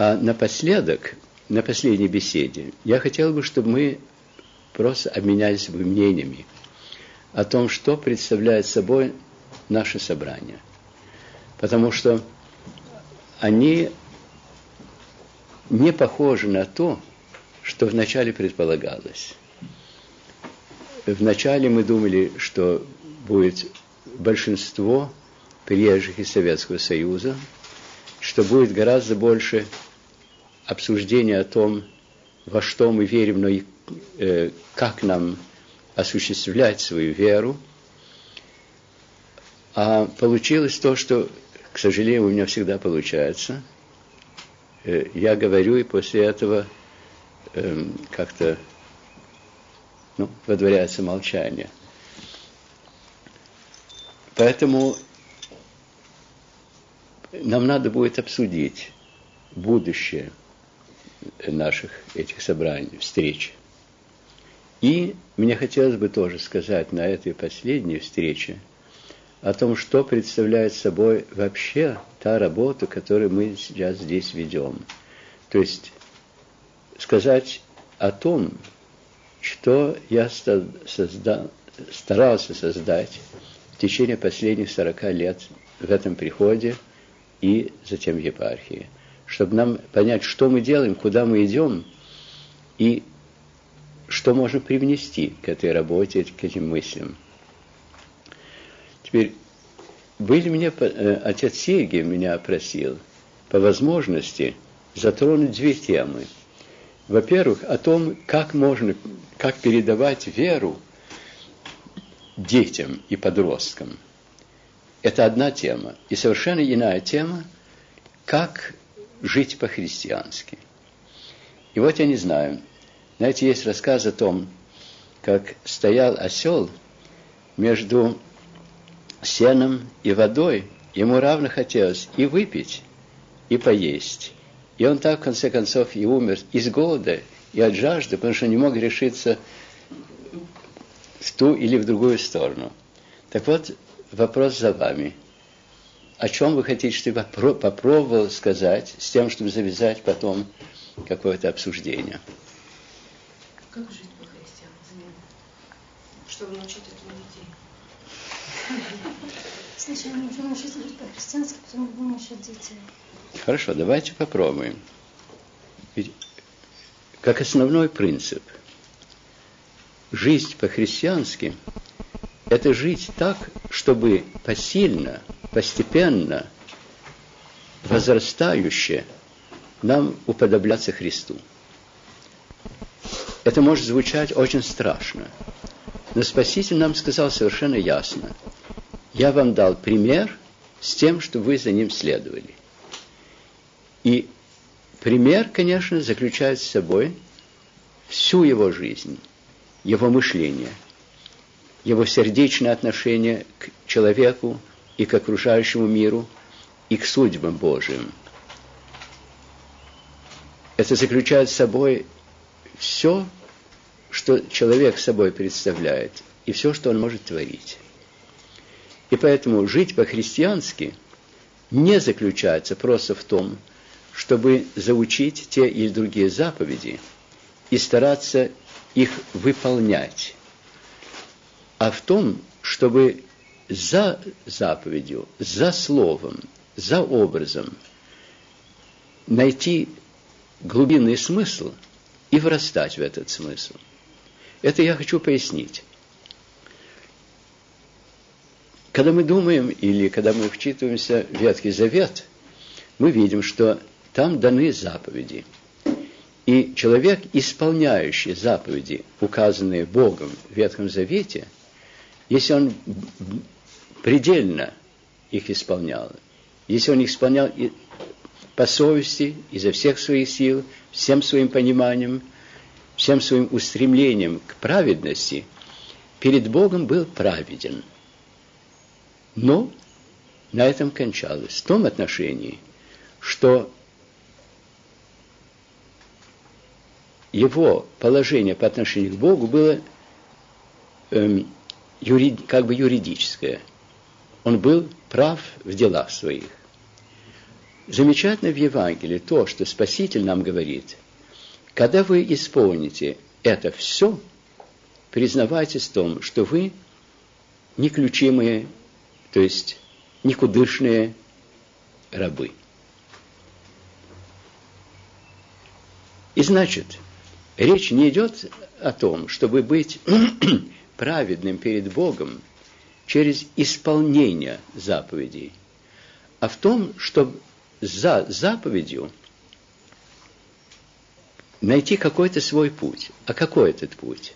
А напоследок, на последней беседе, я хотел бы, чтобы мы просто обменялись бы мнениями о том, что представляет собой наше собрание. Потому что они не похожи на то, что вначале предполагалось. Вначале мы думали, что будет большинство приезжих из Советского Союза, что будет гораздо больше обсуждения о том, во что мы верим, но и э, как нам осуществлять свою веру. А получилось то, что, к сожалению, у меня всегда получается. Э, я говорю, и после этого э, как-то ну, водворяется молчание. Поэтому нам надо будет обсудить будущее наших этих собраний, встреч. И мне хотелось бы тоже сказать на этой последней встрече о том, что представляет собой вообще та работа, которую мы сейчас здесь ведем. То есть сказать о том, что я создал, старался создать в течение последних 40 лет в этом приходе и затем в епархии, чтобы нам понять, что мы делаем, куда мы идем и что можно привнести к этой работе, к этим мыслям. Теперь, были мне, э, отец Сергий меня просил по возможности затронуть две темы. Во-первых, о том, как можно, как передавать веру детям и подросткам. Это одна тема. И совершенно иная тема, как жить по-христиански. И вот я не знаю, знаете, есть рассказ о том, как стоял осел между сеном и водой, ему равно хотелось и выпить, и поесть. И он так, в конце концов, и умер из голода, и от жажды, потому что не мог решиться в ту или в другую сторону. Так вот, вопрос за вами. О чем вы хотите, чтобы я попробовал сказать, с тем, чтобы завязать потом какое-то обсуждение? Как жить по-христиански? Чтобы научить этому детей. Сначала нужно научиться жить по-христиански, потом будем научить детей. Хорошо, давайте попробуем. Ведь как основной принцип, жизнь по-христиански – это жить так, чтобы посильно, постепенно, возрастающе нам уподобляться Христу – это может звучать очень страшно. Но Спаситель нам сказал совершенно ясно. Я вам дал пример с тем, что вы за ним следовали. И пример, конечно, заключает в собой всю его жизнь, его мышление, его сердечное отношение к человеку и к окружающему миру, и к судьбам Божьим. Это заключает в собой все, что человек собой представляет, и все, что он может творить. И поэтому жить по-христиански не заключается просто в том, чтобы заучить те или другие заповеди и стараться их выполнять, а в том, чтобы за заповедью, за словом, за образом найти глубинный смысл – и вырастать в этот смысл. Это я хочу пояснить. Когда мы думаем или когда мы вчитываемся в Ветхий Завет, мы видим, что там даны заповеди. И человек, исполняющий заповеди, указанные Богом в Ветхом Завете, если он предельно их исполнял, если он их исполнял по совести, изо всех своих сил, всем своим пониманием, всем своим устремлением к праведности, перед Богом был праведен. Но на этом кончалось. В том отношении, что его положение по отношению к Богу было эм, юрид, как бы юридическое. Он был прав в делах своих. замечательно в Евангелии то, что Спаситель нам говорит. Когда вы исполните это все, признавайтесь в том, что вы неключимые, то есть никудышные рабы. И значит, речь не идет о том, чтобы быть праведным перед Богом через исполнение заповедей, а в том, чтобы за заповедью найти какой-то свой путь. А какой этот путь?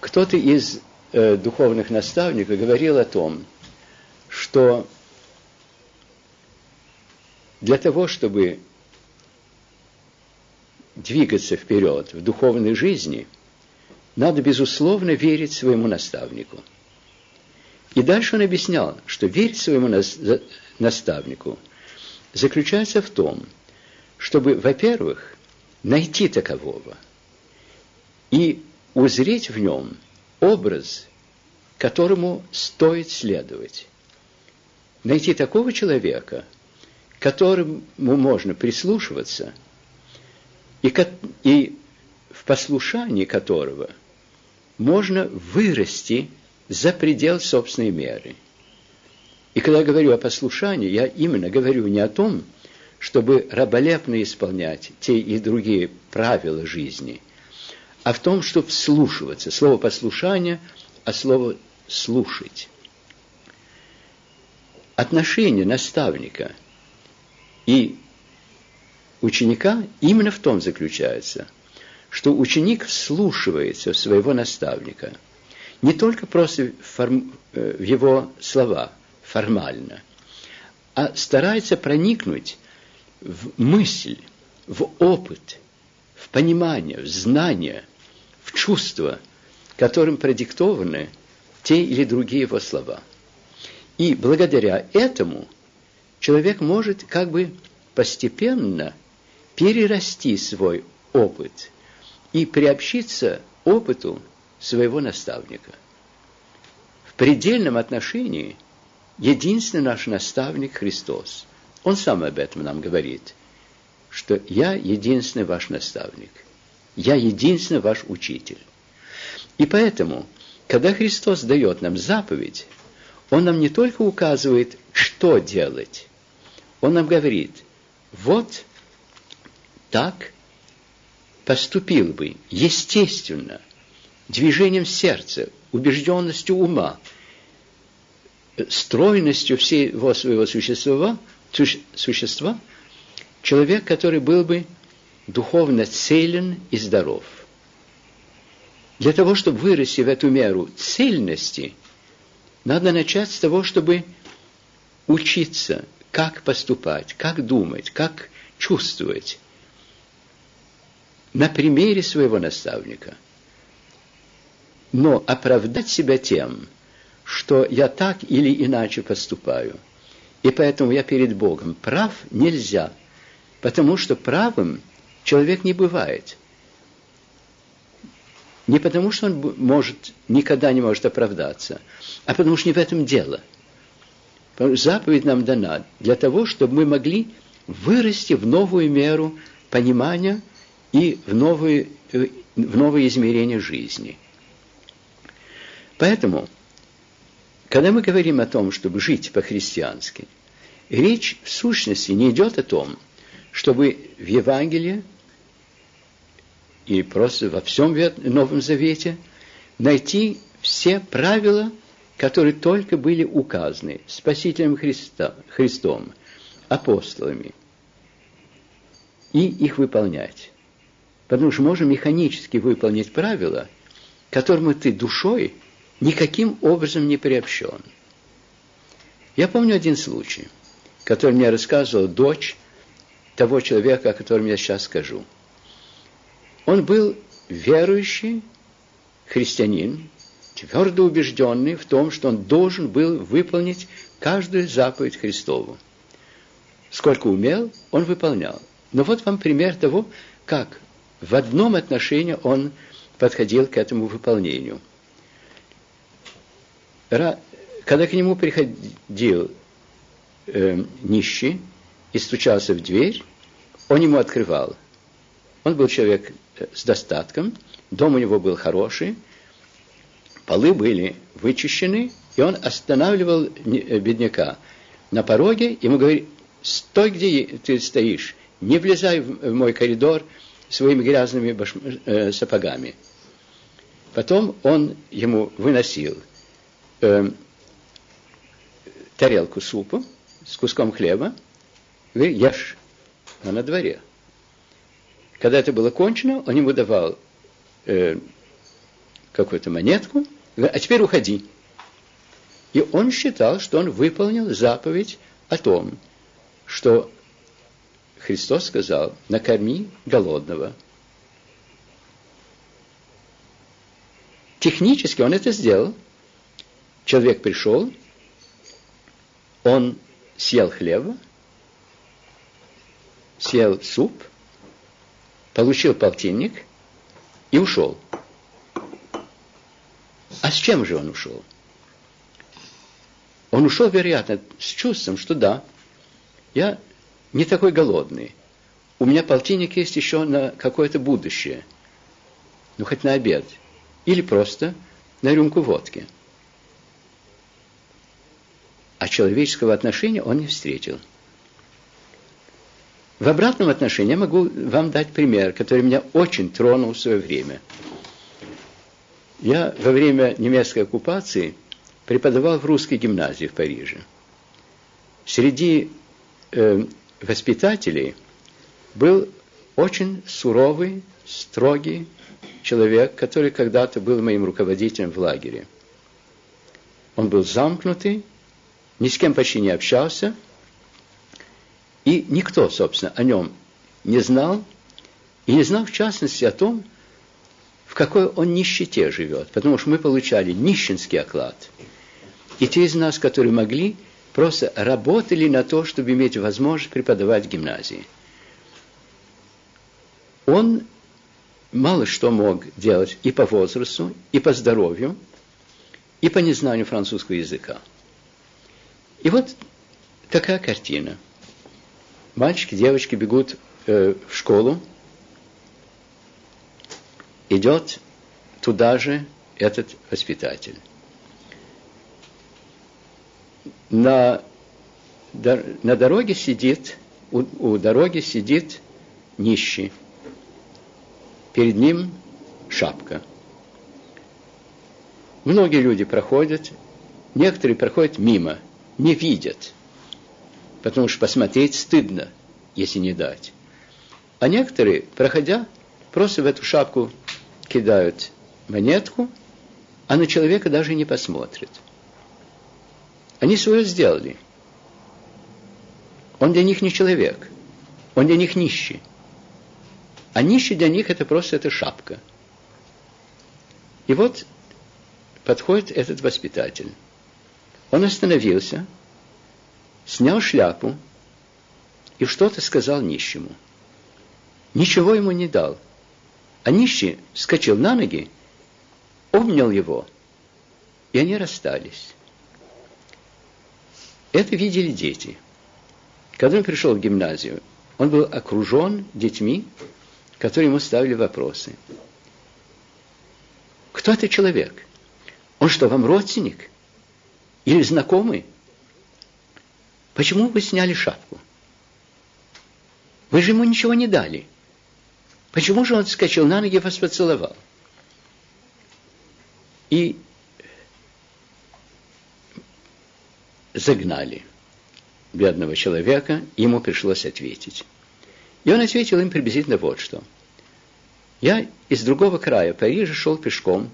Кто-то из э, духовных наставников говорил о том, что для того, чтобы двигаться вперед в духовной жизни, надо, безусловно, верить своему наставнику. И дальше он объяснял, что верить своему наставнику заключается в том, чтобы, во-первых, найти такового и узреть в нем образ, которому стоит следовать. Найти такого человека, которому можно прислушиваться, и, и в послушании которого можно вырасти за предел собственной меры. И когда я говорю о послушании, я именно говорю не о том, чтобы раболепно исполнять те и другие правила жизни, а в том, чтобы вслушиваться. Слово послушание, а слово слушать. Отношение наставника и ученика именно в том заключается, что ученик вслушивается своего наставника – не только просто форм, э, в его слова формально, а старается проникнуть в мысль, в опыт, в понимание, в знание, в чувство, которым продиктованы те или другие его слова. И благодаря этому человек может как бы постепенно перерасти свой опыт и приобщиться опыту своего наставника. В предельном отношении единственный наш наставник Христос. Он сам об этом нам говорит, что я единственный ваш наставник, я единственный ваш учитель. И поэтому, когда Христос дает нам заповедь, Он нам не только указывает, что делать, Он нам говорит, вот так поступил бы естественно движением сердца, убежденностью ума, стройностью всего своего существа, существа человек, который был бы духовно целен и здоров. Для того, чтобы вырасти в эту меру цельности, надо начать с того, чтобы учиться, как поступать, как думать, как чувствовать на примере своего наставника – но оправдать себя тем, что я так или иначе поступаю, и поэтому я перед Богом прав, нельзя, потому что правым человек не бывает. Не потому, что он может, никогда не может оправдаться, а потому что не в этом дело. Заповедь нам дана для того, чтобы мы могли вырасти в новую меру понимания и в новые, э, в новые измерения жизни – Поэтому, когда мы говорим о том, чтобы жить по-христиански, речь в сущности не идет о том, чтобы в Евангелии и просто во всем Новом Завете найти все правила, которые только были указаны Спасителем Христа, Христом, апостолами, и их выполнять. Потому что можно механически выполнить правила, которым ты душой никаким образом не приобщен. Я помню один случай, который мне рассказывала дочь того человека, о котором я сейчас скажу. Он был верующий христианин, твердо убежденный в том, что он должен был выполнить каждую заповедь Христову. Сколько умел, он выполнял. Но вот вам пример того, как в одном отношении он подходил к этому выполнению – когда к нему приходил э, нищий и стучался в дверь, он ему открывал. Он был человек э, с достатком, дом у него был хороший, полы были вычищены, и он останавливал э, бедняка на пороге, ему говорит, стой, где ты стоишь, не влезай в мой коридор своими грязными баш... э, сапогами. Потом он ему выносил э, тарелку супа с куском хлеба, говорит, ешь, а на дворе. Когда это было кончено, он ему давал э, какую-то монетку, говорит, а теперь уходи. И он считал, что он выполнил заповедь о том, что Христос сказал, накорми голодного. Технически он это сделал. Человек пришел, он съел хлеба, съел суп, получил полтинник и ушел. А с чем же он ушел? Он ушел, вероятно, с чувством, что да, я не такой голодный. У меня полтинник есть еще на какое-то будущее. Ну, хоть на обед. Или просто на рюмку водки. А человеческого отношения он не встретил. В обратном отношении я могу вам дать пример, который меня очень тронул в свое время. Я во время немецкой оккупации преподавал в русской гимназии в Париже. Среди э, воспитателей был очень суровый, строгий человек, который когда-то был моим руководителем в лагере. Он был замкнутый, ни с кем почти не общался, и никто, собственно, о нем не знал, и не знал, в частности, о том, в какой он нищете живет, потому что мы получали нищенский оклад. И те из нас, которые могли, просто работали на то, чтобы иметь возможность преподавать в гимназии. Он мало что мог делать и по возрасту, и по здоровью, и по незнанию французского языка. И вот такая картина. Мальчики, девочки бегут э, в школу, идет туда же этот воспитатель на, на дороге сидит, у, у дороги сидит нищий. Перед ним шапка. Многие люди проходят, некоторые проходят мимо, не видят, потому что посмотреть стыдно, если не дать. А некоторые, проходя, просто в эту шапку кидают монетку, а на человека даже не посмотрят – они свое сделали. Он для них не человек. Он для них нищий. А нищий для них это просто эта шапка. И вот подходит этот воспитатель. Он остановился, снял шляпу и что-то сказал нищему. Ничего ему не дал. А нищий вскочил на ноги, обнял его, и они расстались. Это видели дети. Когда он пришел в гимназию, он был окружен детьми, которые ему ставили вопросы. Кто это человек? Он что, вам родственник? Или знакомый? Почему вы сняли шапку? Вы же ему ничего не дали. Почему же он скачал на ноги и вас поцеловал? И загнали бедного человека, ему пришлось ответить. И он ответил им приблизительно вот что. Я из другого края Парижа шел пешком,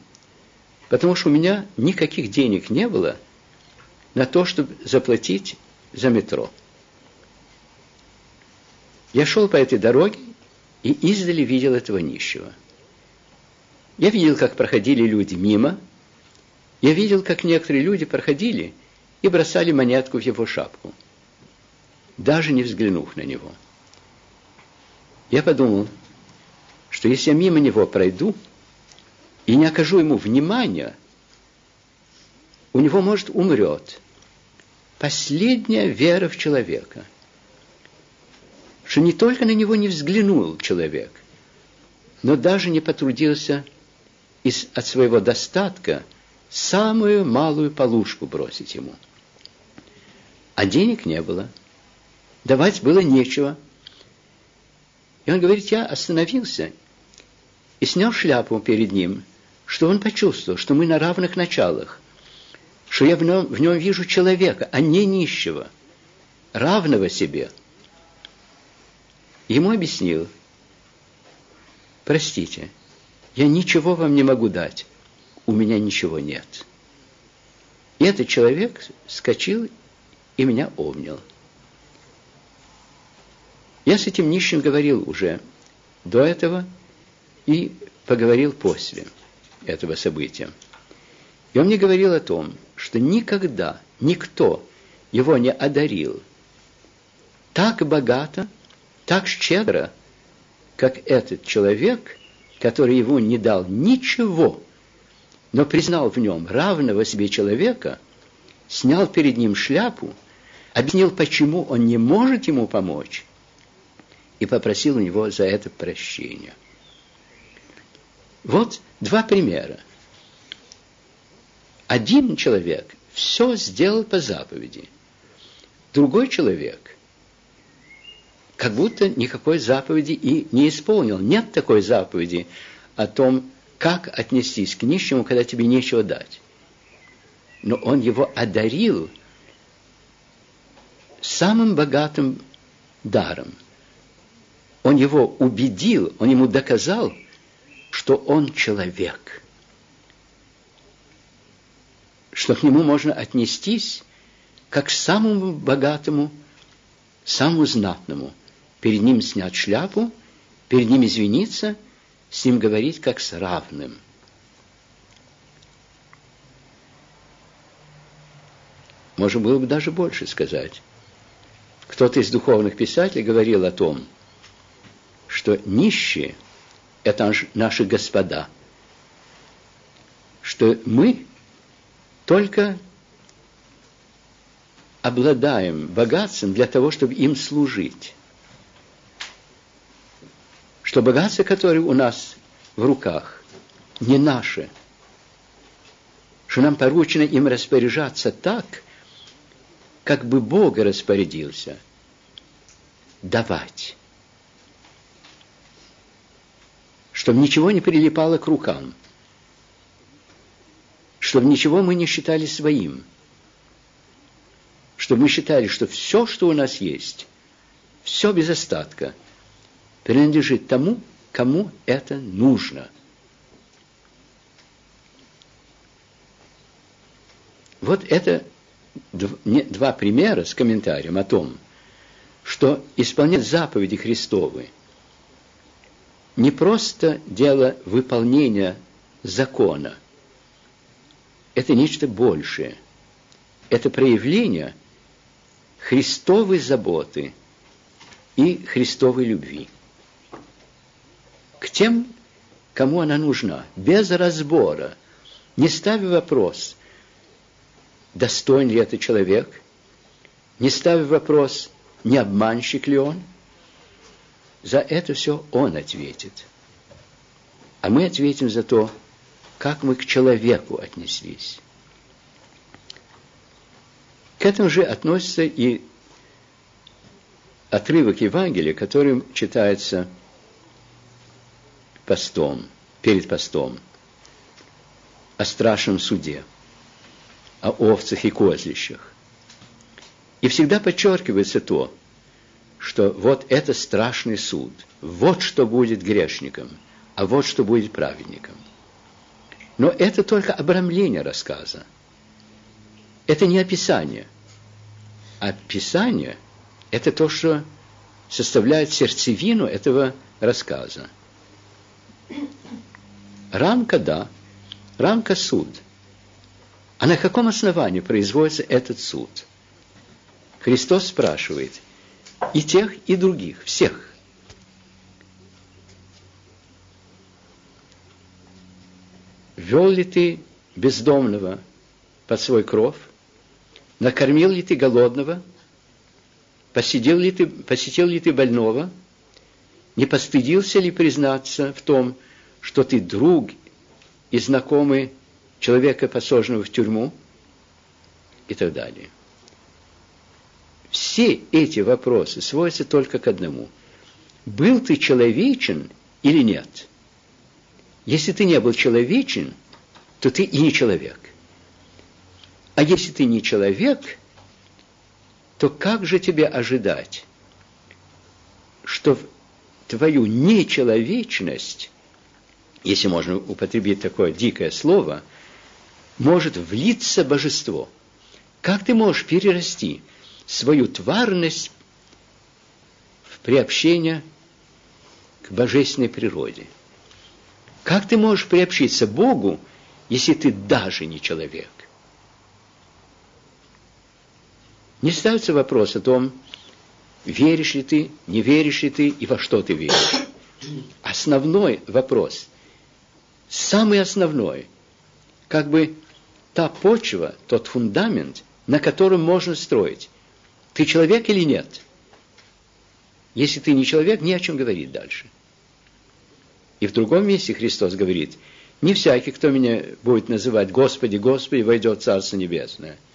потому что у меня никаких денег не было на то, чтобы заплатить за метро. Я шел по этой дороге и издали видел этого нищего. Я видел, как проходили люди мимо. Я видел, как некоторые люди проходили – и бросали монетку в его шапку, даже не взглянув на него. Я подумал, что если я мимо него пройду и не окажу ему внимания, у него, может, умрет последняя вера в человека. Что не только на него не взглянул человек, но даже не потрудился из, от своего достатка самую малую полушку бросить ему. А денег не было. Давать было нечего. И он говорит, я остановился и снял шляпу перед ним, что он почувствовал, что мы на равных началах, что я в нем, в нем вижу человека, а не нищего, равного себе. Ему объяснил, простите, я ничего вам не могу дать, у меня ничего нет. И этот человек скочил и меня обнял. Я с этим нищим говорил уже до этого и поговорил после этого события. И он мне говорил о том, что никогда никто его не одарил так богато, так щедро, как этот человек, который ему не дал ничего, но признал в нем равного себе человека, снял перед ним шляпу, объяснил, почему он не может ему помочь, и попросил у него за это прощения. Вот два примера. Один человек все сделал по заповеди. Другой человек как будто никакой заповеди и не исполнил. Нет такой заповеди о том, как отнестись к нищему, когда тебе нечего дать. Но он его одарил самым богатым даром. Он его убедил, он ему доказал, что он человек, что к нему можно отнестись как к самому богатому, самому знатному. Перед ним снять шляпу, перед ним извиниться, с ним говорить как с равным. Можно было бы даже больше сказать. Кто-то из духовных писателей говорил о том, что нищие – это наши господа, что мы только обладаем богатством для того, чтобы им служить. Что богатство, которое у нас в руках, не наше. Что нам поручено им распоряжаться так, как бы Бог распорядился. Давать чтобы ничего не прилипало к рукам, чтобы ничего мы не считали своим, чтобы мы считали, что все, что у нас есть, все без остатка, принадлежит тому, кому это нужно. Вот это два примера с комментарием о том, что исполнять заповеди Христовы – не просто дело выполнения закона. Это нечто большее. Это проявление Христовой заботы и Христовой любви. К тем, кому она нужна, без разбора, не ставя вопрос, достоин ли это человек, не ставя вопрос, не обманщик ли он – за это все он ответит. А мы ответим за то, как мы к человеку отнеслись. К этому же относится и отрывок Евангелия, которым читается постом, перед постом, о страшном суде, о овцах и козлищах. И всегда подчеркивается то, что вот это страшный суд, вот что будет грешником, а вот что будет праведником. Но это только обрамление рассказа. Это не описание. Описание – это то, что составляет сердцевину этого рассказа. Рамка – да, рамка – суд. А на каком основании производится этот суд? Христос спрашивает – и тех, и других, всех. Вел ли ты бездомного под свой кров? Накормил ли ты голодного? Посидел ли ты, посетил ли ты больного? Не постыдился ли признаться в том, что ты друг и знакомый человека, посаженного в тюрьму? И так далее. Все эти вопросы сводятся только к одному. Был ты человечен или нет? Если ты не был человечен, то ты и не человек. А если ты не человек, то как же тебе ожидать, что твою нечеловечность, если можно употребить такое дикое слово, может влиться божество? Как ты можешь перерасти свою тварность в приобщение к божественной природе? Как ты можешь приобщиться Богу, если ты даже не человек? Не ставится вопрос о том, веришь ли ты, не веришь ли ты и во что ты веришь. Основной вопрос, самый основной, как бы та почва, тот фундамент, на котором можно строить. Ты человек или нет? Если ты не человек, не о чем говорить дальше. И в другом месте Христос говорит, не всякий, кто меня будет называть Господи, Господи, войдет в Царство Небесное –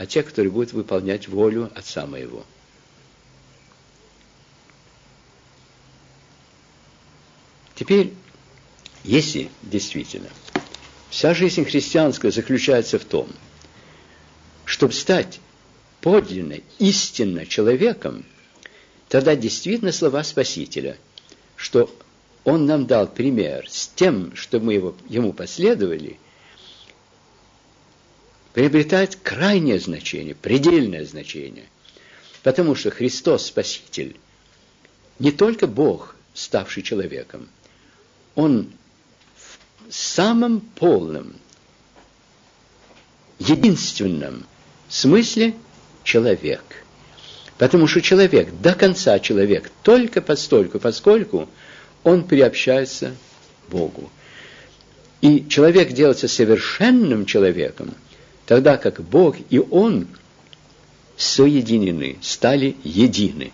а те, которые будут выполнять волю Отца моего. Теперь, если действительно вся жизнь христианская заключается в том, чтобы стать подлинно, истинно человеком, тогда действительно слова Спасителя, что Он нам дал пример с тем, что мы его, Ему последовали – приобретает крайнее значение, предельное значение. Потому что Христос Спаситель не только Бог, ставший человеком, Он самом полном, единственном смысле человек. Потому что человек, до конца человек, только постольку, поскольку он приобщается Богу. И человек делается совершенным человеком – тогда как Бог и Он соединены, стали едины.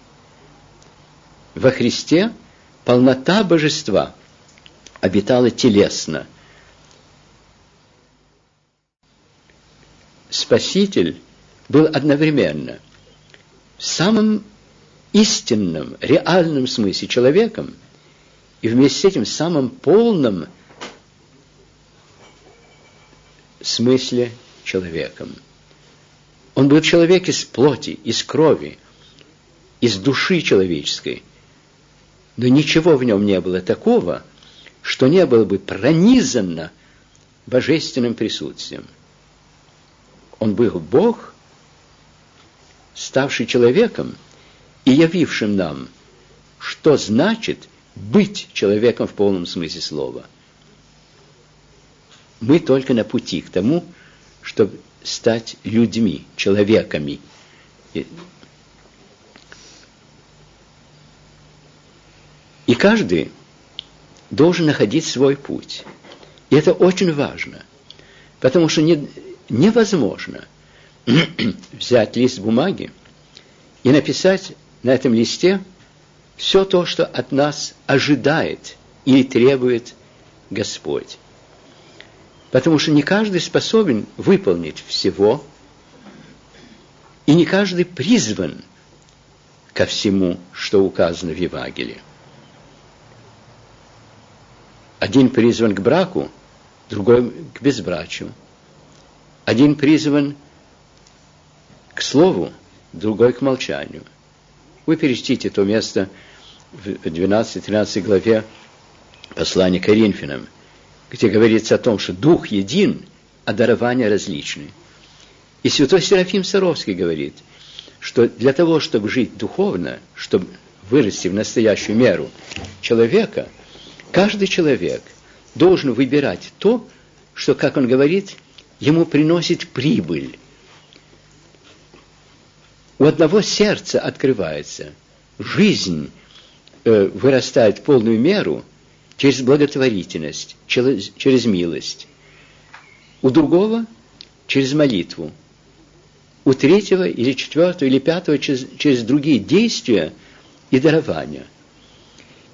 Во Христе полнота божества обитала телесно. Спаситель был одновременно в самом истинном, реальном смысле человеком и вместе с этим в самом полном смысле человеком. Он был человек из плоти, из крови, из души человеческой. Но ничего в нем не было такого, что не было бы пронизано божественным присутствием. Он был Бог, ставший человеком и явившим нам, что значит быть человеком в полном смысле слова. Мы только на пути к тому, чтобы стать людьми, человеками. И каждый должен находить свой путь. И это очень важно, потому что не, невозможно взять лист бумаги и написать на этом листе все то, что от нас ожидает или требует Господь. Потому что не каждый способен выполнить всего, и не каждый призван ко всему, что указано в Евангелии. Один призван к браку, другой к безбрачию. Один призван к слову, другой к молчанию. Вы перечтите то место в 12-13 главе послания Коринфянам – где говорится о том, что Дух един, а дарования различны. И святой Серафим Саровский говорит, что для того, чтобы жить духовно, чтобы вырасти в настоящую меру человека, каждый человек должен выбирать то, что, как он говорит, ему приносит прибыль. У одного сердца открывается, жизнь э, вырастает в полную меру – через благотворительность, через, через милость. У другого через молитву, у третьего или четвертого или пятого через, через другие действия и дарования.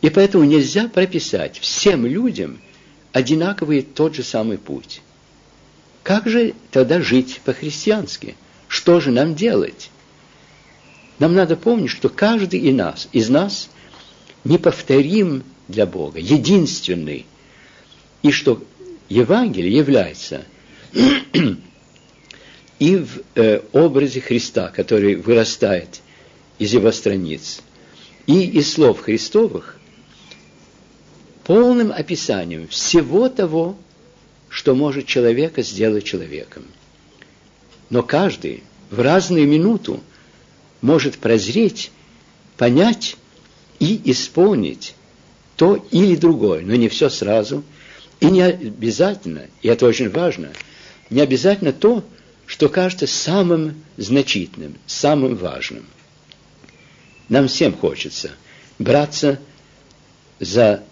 И поэтому нельзя прописать всем людям одинаковый тот же самый путь. Как же тогда жить по-христиански? Что же нам делать? Нам надо помнить, что каждый из нас, из нас неповторим для Бога, единственный, и что Евангелие является и в э, образе Христа, который вырастает из его страниц, и из слов Христовых, полным описанием всего того, что может человека сделать человеком. Но каждый в разную минуту может прозреть, понять и исполнить то или другое, но не все сразу. И не обязательно, и это очень важно, не обязательно то, что кажется самым значительным, самым важным. Нам всем хочется браться за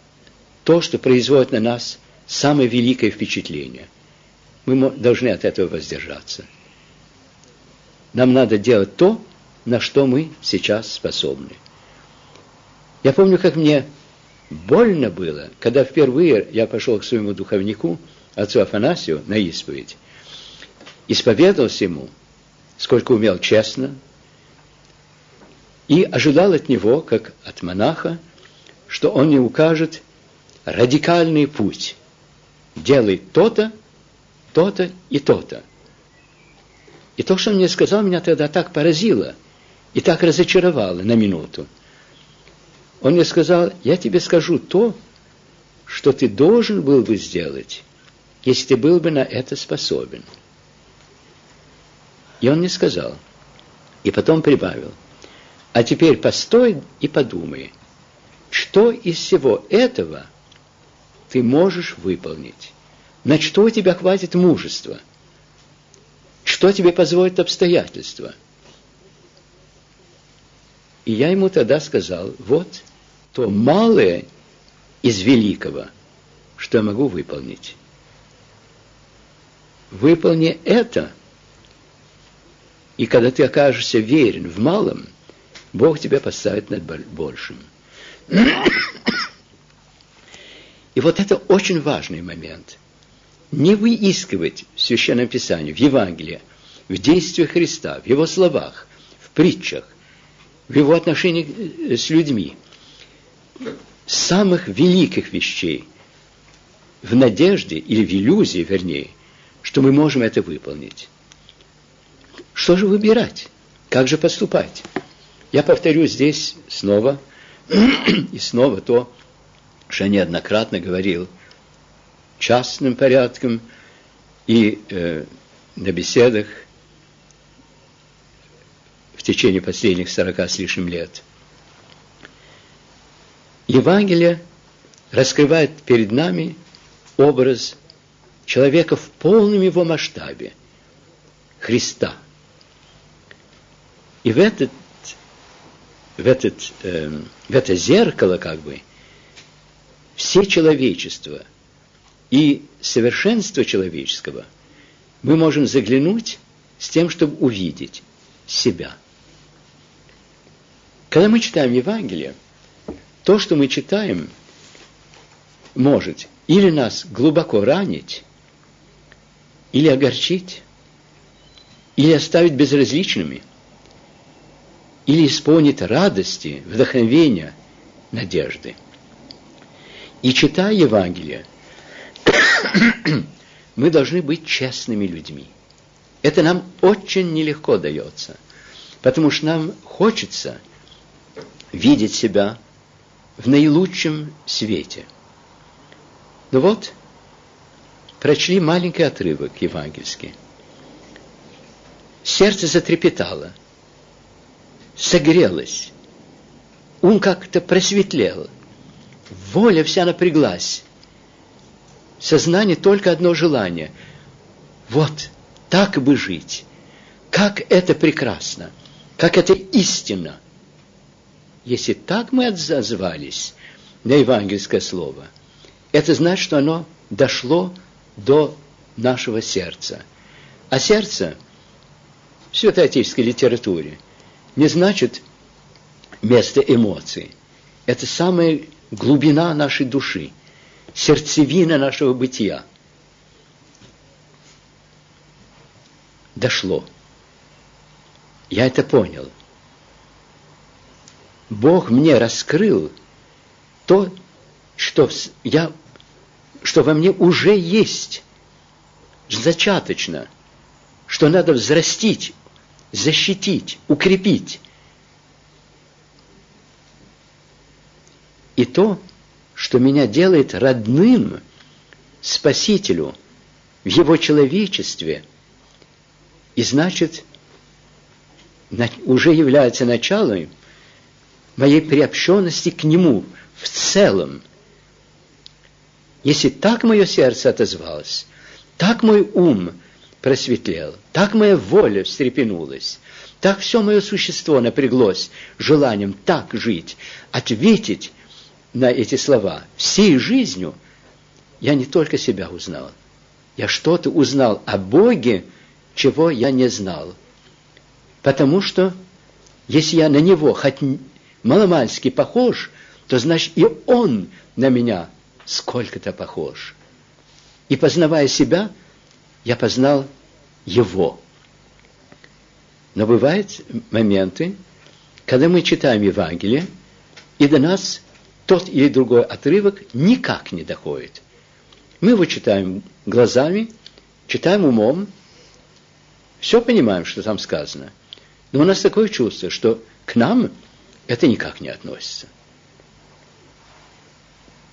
то, что производит на нас самое великое впечатление. Мы должны от этого воздержаться. Нам надо делать то, на что мы сейчас способны. Я помню, как мне больно было, когда впервые я пошел к своему духовнику, отцу Афанасию, на исповедь. Исповедовался ему, сколько умел честно, и ожидал от него, как от монаха, что он мне укажет радикальный путь. Делай то-то, то-то и то-то. И то, что он мне сказал, меня тогда так поразило и так разочаровало на минуту. Он мне сказал, я тебе скажу то, что ты должен был бы сделать, если ты был бы на это способен. И он мне сказал, и потом прибавил, а теперь постой и подумай, что из всего этого ты можешь выполнить, на что у тебя хватит мужества, что тебе позволит обстоятельства. И я ему тогда сказал, вот, то малое из великого, что я могу выполнить. Выполни это, и когда ты окажешься верен в малом, Бог тебя поставит над большим. И вот это очень важный момент. Не выискивать в Священном Писании, в Евангелии, в действиях Христа, в Его словах, в притчах, в Его отношениях с людьми – самых великих вещей в надежде или в иллюзии, вернее, что мы можем это выполнить. Что же выбирать? Как же поступать? Я повторю здесь снова и снова то, я неоднократно говорил частным порядком и э, на беседах в течение последних сорока с лишним лет – Евангелие раскрывает перед нами образ человека в полном его масштабе, Христа. И в, этот, в, этот, э, в это зеркало, как бы, все человечество и совершенство человеческого мы можем заглянуть с тем, чтобы увидеть себя. Когда мы читаем Евангелие, то, что мы читаем, может или нас глубоко ранить, или огорчить, или оставить безразличными, или исполнить радости, вдохновения, надежды. И читая Евангелие, мы должны быть честными людьми. Это нам очень нелегко дается, потому что нам хочется видеть себя в наилучшем свете. Ну вот, прочли маленький отрывок евангельский. Сердце затрепетало, согрелось, ум как-то просветлел, воля вся напряглась, сознание только одно желание. Вот, так бы жить. Как это прекрасно, как это истинно – если так мы отзывались на евангельское слово, это значит, что оно дошло до нашего сердца, А сердце в святоотеческой литературе не значит место эмоций. Это самая глубина нашей души, сердцевина нашего бытия. Дошло. Я это понял. Бог мне раскрыл то, что я что во мне уже есть зачаточно, что надо взрастить, защитить, укрепить. И то, что меня делает родным Спасителю в Его человечестве, и значит, уже является началом моей приобщенности к Нему в целом – если так мое сердце отозвалось, так мой ум просветлел, так моя воля встрепенулась, так все мое существо напряглось желанием так жить, ответить на эти слова всей жизнью, я не только себя узнал, я что-то узнал о Боге, чего я не знал. Потому что, если я на Него хоть маломальски похож, то значит и Он на меня сколько-то похож. И познавая себя, я познал его. Но бывают моменты, когда мы читаем Евангелие, и до нас тот или другой отрывок никак не доходит. Мы его читаем глазами, читаем умом, все понимаем, что там сказано. Но у нас такое чувство, что к нам это никак не относится.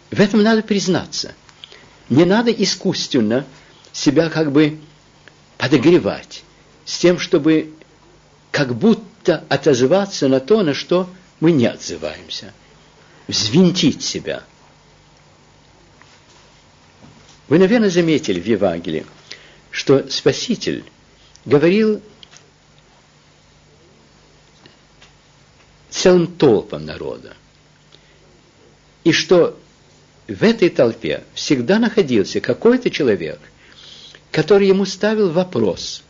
В этом надо признаться. Не надо искусственно себя как бы подогревать с тем, чтобы как будто отозваться на то, на что мы не отзываемся. Взвинтить себя. Вы, наверное, заметили в Евангелии, что Спаситель говорил целым толпам народа. И что в этой толпе всегда находился какой-то человек, который ему ставил вопрос.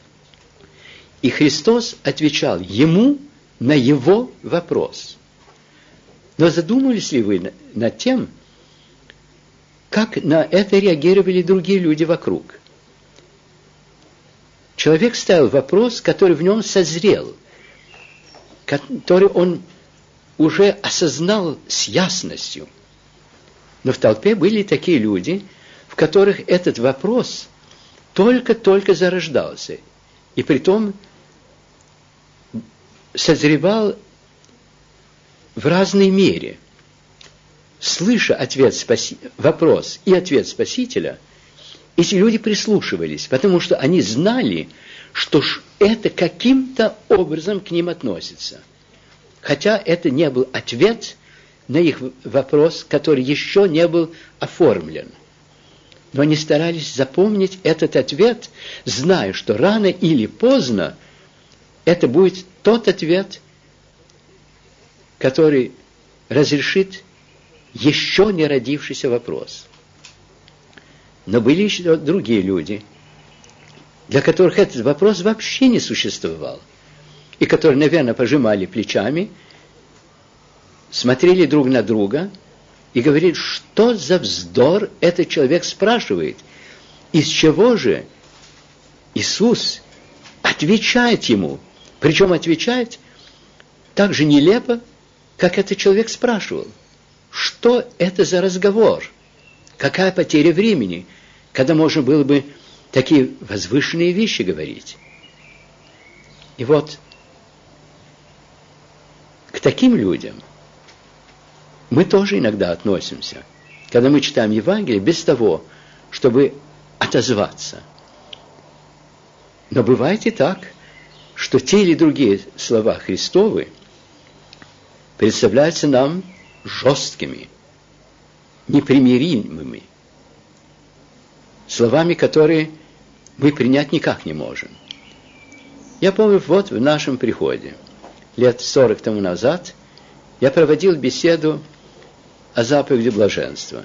И Христос отвечал ему на его вопрос. Но задумывались ли вы над тем, как на это реагировали другие люди вокруг? Человек ставил вопрос, который в нем созрел, который он уже осознал с ясностью – но в толпе были такие люди, в которых этот вопрос только-только зарождался. И притом созревал в разной мере. Слыша ответ спаси... вопрос и ответ Спасителя, эти люди прислушивались, потому что они знали, что это каким-то образом к ним относится. Хотя это не был ответ – на их вопрос, который еще не был оформлен. Но они старались запомнить этот ответ, зная, что рано или поздно это будет тот ответ, который разрешит еще не родившийся вопрос. Но были еще другие люди, для которых этот вопрос вообще не существовал, и которые, наверное, пожимали плечами – смотрели друг на друга и говорили, что за вздор этот человек спрашивает. Из чего же Иисус отвечает ему? Причем отвечает так же нелепо, как этот человек спрашивал. Что это за разговор? Какая потеря времени, когда можно было бы такие возвышенные вещи говорить? И вот к таким людям мы тоже иногда относимся, когда мы читаем Евангелие, без того, чтобы отозваться. Но бывает и так, что те или другие слова Христовы представляются нам жесткими, непримиримыми, словами, которые мы принять никак не можем. Я помню, вот в нашем приходе, лет сорок тому назад, я проводил беседу о заповеди блаженства.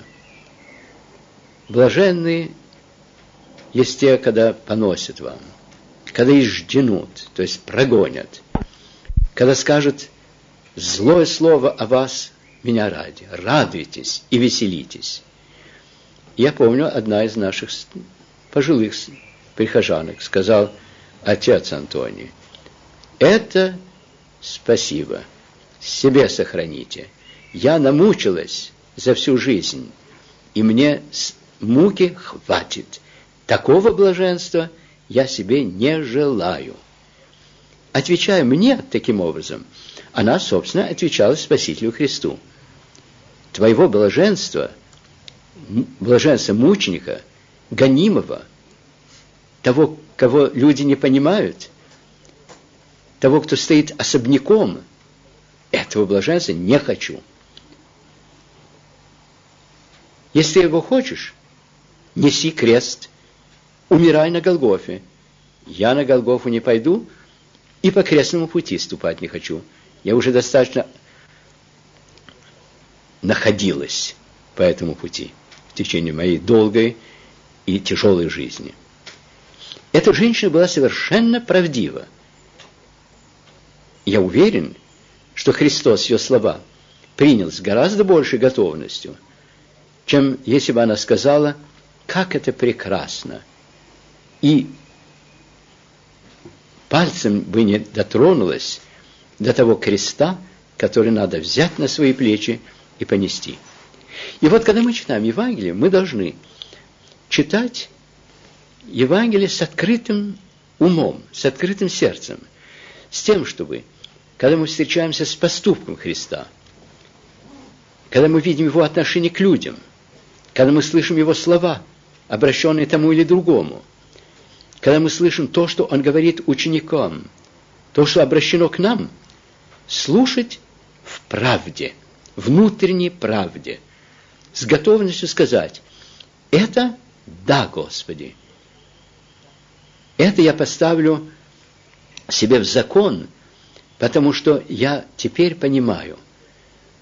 Блаженные есть те, когда поносят вам. когда изжденут, то есть прогонят, когда скажут злое слово о вас меня ради, радуйтесь и веселитесь. Я помню, одна из наших пожилых прихожанок сказал, отец Антоний, это спасибо, себе сохраните. Я намучилась за всю жизнь, и мне муки хватит. Такого блаженства я себе не желаю. Отвечая мне таким образом, она, собственно, отвечала Спасителю Христу. Твоего блаженства, блаженства мученика, гонимого, того, кого люди не понимают, того, кто стоит особняком, этого блаженства не хочу. Если его хочешь, неси крест, умирай на Голгофе. Я на Голгофу не пойду и по крестному пути ступать не хочу. Я уже достаточно находилась по этому пути в течение моей долгой и тяжелой жизни. Эта женщина была совершенно правдива. Я уверен, что Христос ее слова принял с гораздо большей готовностью, чем если бы она сказала, как это прекрасно. И пальцем бы не дотронулась до того креста, который надо взять на свои плечи и понести. И вот когда мы читаем Евангелие, мы должны читать Евангелие с открытым умом, с открытым сердцем, с тем, чтобы, когда мы встречаемся с поступком Христа, когда мы видим Его отношение к людям, когда мы слышим Его слова, обращенные тому или другому, когда мы слышим то, что Он говорит ученикам, то, что обращено к нам, слушать в правде, внутренней правде, с готовностью сказать, это да, Господи, это я поставлю себе в закон, потому что я теперь понимаю,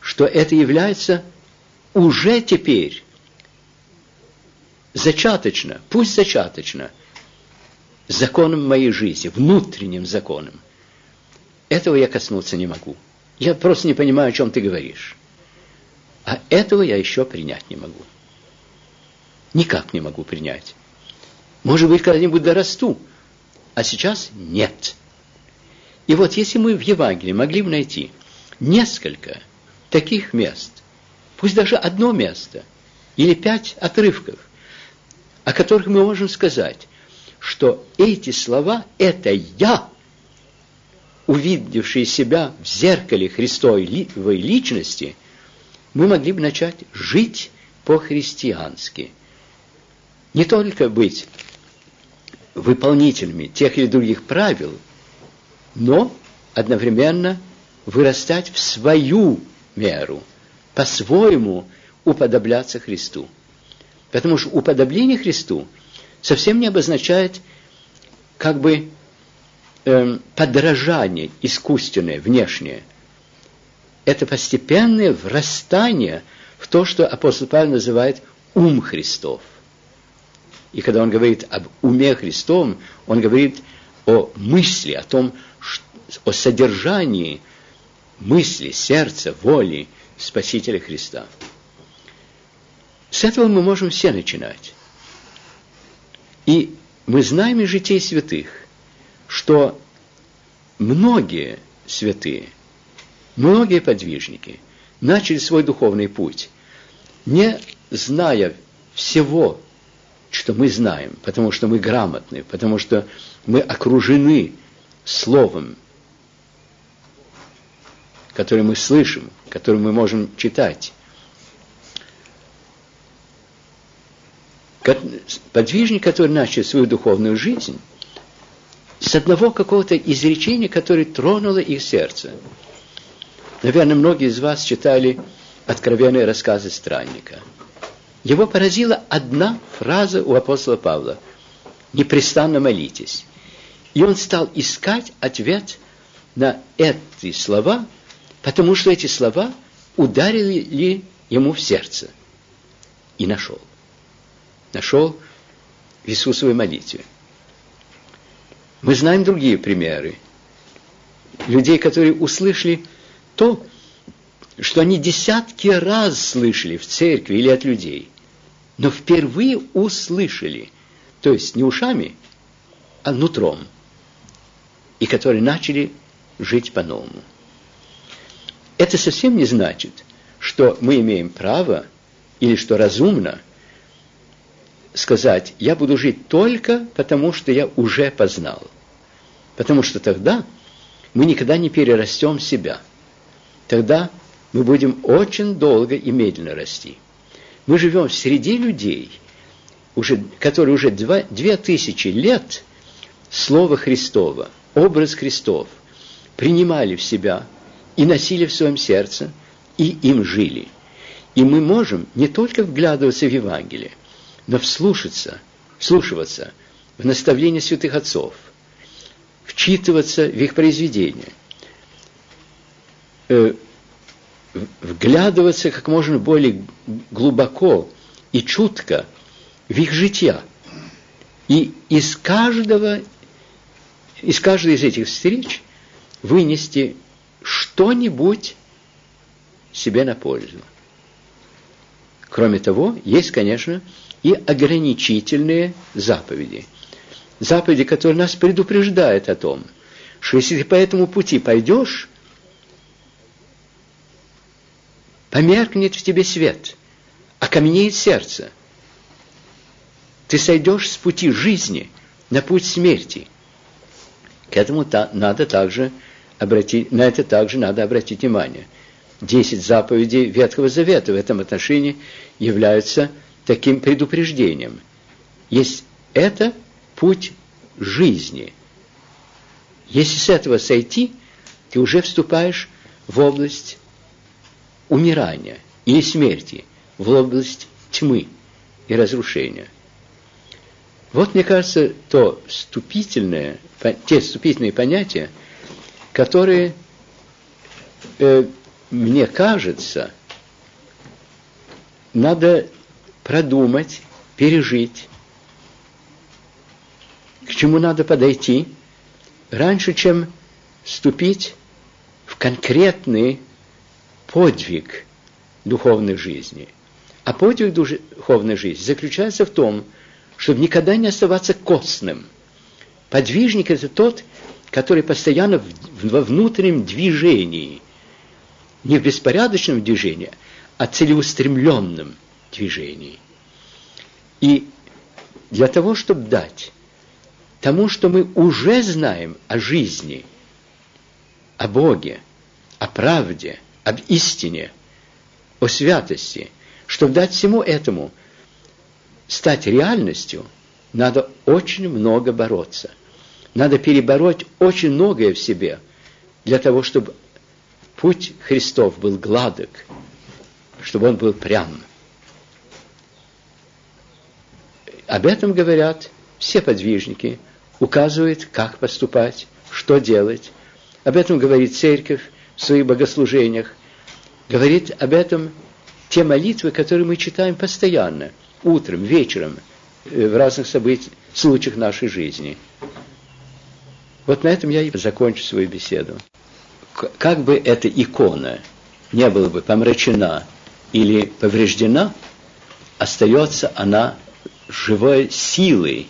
что это является уже теперь зачаточно, пусть зачаточно, законом моей жизни, внутренним законом. Этого я коснуться не могу. Я просто не понимаю, о чем ты говоришь. А этого я еще принять не могу. Никак не могу принять. Может быть, когда-нибудь дорасту, а сейчас нет. И вот если мы в Евангелии могли бы найти несколько таких мест, пусть даже одно место, или пять отрывков, о которых мы можем сказать, что эти слова – это я, увидевший себя в зеркале Христовой личности, мы могли бы начать жить по-христиански. Не только быть выполнителями тех или других правил, но одновременно вырастать в свою меру, по-своему уподобляться Христу. Потому что уподобление Христу совсем не обозначает как бы э, подражание искусственное, внешнее. Это постепенное врастание в то, что апостол Павел называет ум Христов. И когда он говорит об уме Христовом, он говорит о мысли, о том, о содержании мысли, сердца, воли Спасителя Христа. С этого мы можем все начинать. И мы знаем из житей святых, что многие святые, многие подвижники начали свой духовный путь, не зная всего что мы знаем, потому что мы грамотны, потому что мы окружены словом, которое мы слышим, которое мы можем читать. Подвижник, который начал свою духовную жизнь, с одного какого-то изречения, которое тронуло их сердце. Наверное, многие из вас читали откровенные рассказы странника – его поразила одна фраза у апостола Павла. «Непрестанно молитесь». И он стал искать ответ на эти слова, потому что эти слова ударили ему в сердце. И нашел. Нашел в Иисусовой молитве. Мы знаем другие примеры. Людей, которые услышали то, что они десятки раз слышали в церкви или от людей, но впервые услышали, то есть не ушами, а нутром, и которые начали жить по-новому. Это совсем не значит, что мы имеем право или что разумно сказать, я буду жить только потому, что я уже познал. Потому что тогда мы никогда не перерастем себя. Тогда мы будем очень долго и медленно расти. Мы живем среди людей, уже, которые уже два, две тысячи лет Слово Христово, образ Христов принимали в себя и носили в своем сердце, и им жили. И мы можем не только вглядываться в Евангелие, но вслушаться, вслушиваться в наставления святых отцов, вчитываться в их произведения, э, вглядываться как можно более глубоко и чутко в их жития. И из каждого, из каждой из этих встреч вынести что-нибудь себе на пользу. Кроме того, есть, конечно, и ограничительные заповеди. Заповеди, которые нас предупреждают о том, что если ты по этому пути пойдешь, померкнет в тебе свет, окаменеет сердце. Ты сойдешь с пути жизни на путь смерти. К этому та, надо также обратить, на это также надо обратить внимание. Десять заповедей Ветхого Завета в этом отношении являются таким предупреждением. Есть это путь жизни. Если с этого сойти, ты уже вступаешь в область умирания или смерти, в область тьмы и разрушения. Вот, мне кажется, то вступительное, те вступительные понятия, которые, э, мне кажется, надо продумать, пережить, к чему надо подойти, раньше, чем вступить в конкретный подвиг духовной жизни. А подвиг духовной жизни заключается в том, чтобы никогда не оставаться костным. Подвижник – это тот, который постоянно во внутреннем движении, не в беспорядочном движении, а целеустремленном движении. И для того, чтобы дать тому, что мы уже знаем о жизни, о Боге, о правде – об истине, о святости, чтобы дать всему этому стать реальностью, надо очень много бороться. Надо перебороть очень многое в себе для того, чтобы путь Христов был гладок, чтобы он был прям. Об этом говорят все подвижники, указывают, как поступать, что делать. Об этом говорит церковь, в своих богослужениях, говорит об этом те молитвы, которые мы читаем постоянно, утром, вечером, э, в разных событиях, случаях нашей жизни. Вот на этом я и закончу свою беседу. Как бы эта икона не была бы помрачена или повреждена, остается она живой силой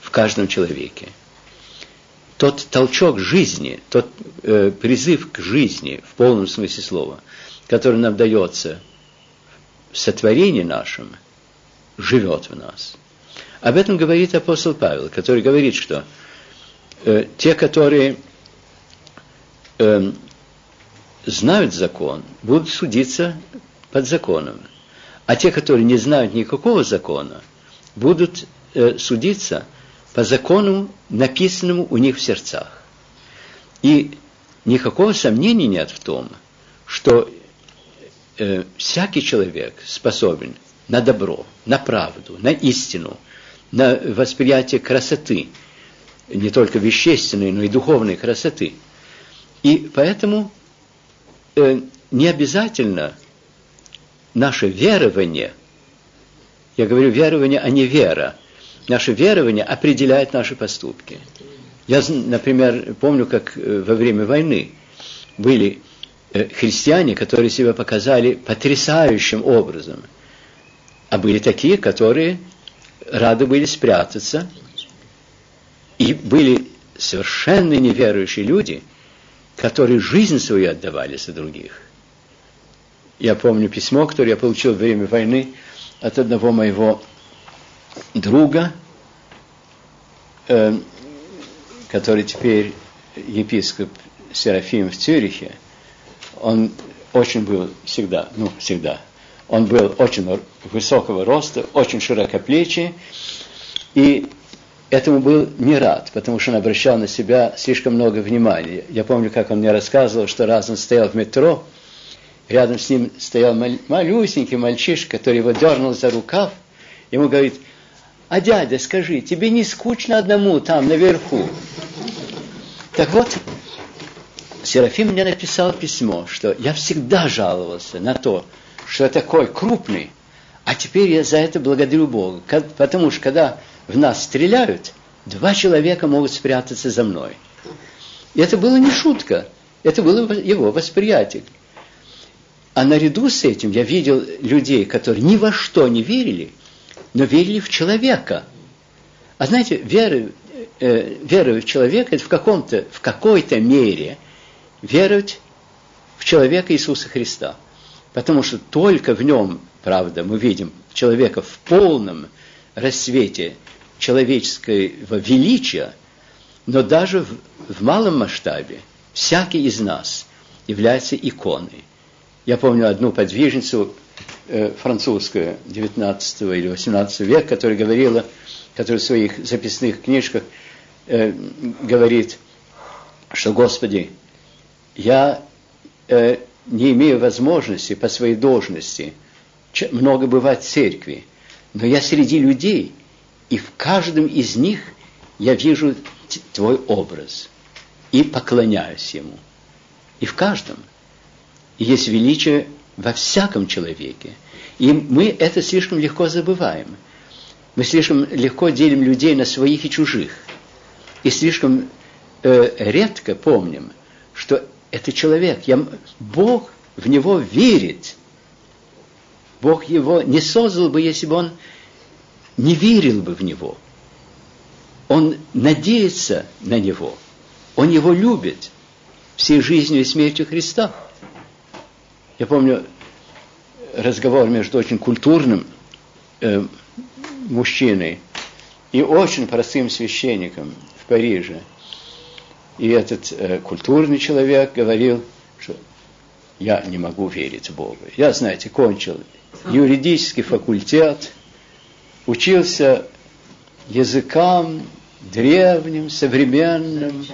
в каждом человеке тот толчок жизни, тот э, призыв к жизни в полном смысле слова, который нам дается в сотворении нашем, живет в нас. Об этом говорит апостол Павел, который говорит, что э, те, которые э, знают закон, будут судиться под законом, а те, которые не знают никакого закона, будут э, судиться – по закону, написанному у них в сердцах. И никакого сомнения нет в том, что э, всякий человек способен на добро, на правду, на истину, на восприятие красоты, не только вещественной, но и духовной красоты. И поэтому э, не обязательно наше верование, я говорю верование, а не вера – Наше верование определяет наши поступки. Я, например, помню, как э, во время войны были э, христиане, которые себя показали потрясающим образом. А были такие, которые рады были спрятаться. И были совершенно неверующие люди, которые жизнь свою отдавали за других. Я помню письмо, которое я получил во время войны от одного моего друга, э, который теперь епископ Серафим в Цюрихе. Он очень был всегда, ну, всегда, он был очень высокого роста, очень широкоплечий, и этому был не рад, потому что он обращал на себя слишком много внимания. Я помню, как он мне рассказывал, что раз он стоял в метро, рядом с ним стоял малюсенький мальчишка, который его дернул за рукав, ему говорит, а дядя, скажи, тебе не скучно одному там наверху? Так вот, Серафим мне написал письмо, что я всегда жаловался на то, что я такой крупный, а теперь я за это благодарю Бога. Потому что когда в нас стреляют, два человека могут спрятаться за мной. И это было не шутка, это было его восприятие. А наряду с этим я видел людей, которые ни во что не верили, но верили в человека. А знаете, вера, э, вера в человека это в, каком-то, в какой-то мере веровать в человека Иисуса Христа. Потому что только в нем, правда, мы видим человека в полном рассвете человеческого величия, но даже в, в малом масштабе всякий из нас является иконой. Я помню одну подвижницу э, французскую 19 или 18 века, которая говорила, которая в своих записных книжках э, говорит, что, Господи, я э, не имею возможности по своей должности много бывать в церкви, но я среди людей, и в каждом из них я вижу Твой образ и поклоняюсь Ему. И в каждом – есть величие во всяком человеке. И мы это слишком легко забываем. Мы слишком легко делим людей на своих и чужих. И слишком э, редко помним, что это человек. Я, Бог в него верит. Бог его не создал бы, если бы он не верил бы в него. Он надеется на него. Он его любит всей жизнью и смертью Христа. Я помню разговор между очень культурным э, мужчиной и очень простым священником в Париже. И этот э, культурный человек говорил, что я не могу верить в Бога. Я, знаете, кончил юридический факультет, учился языкам древним, современным,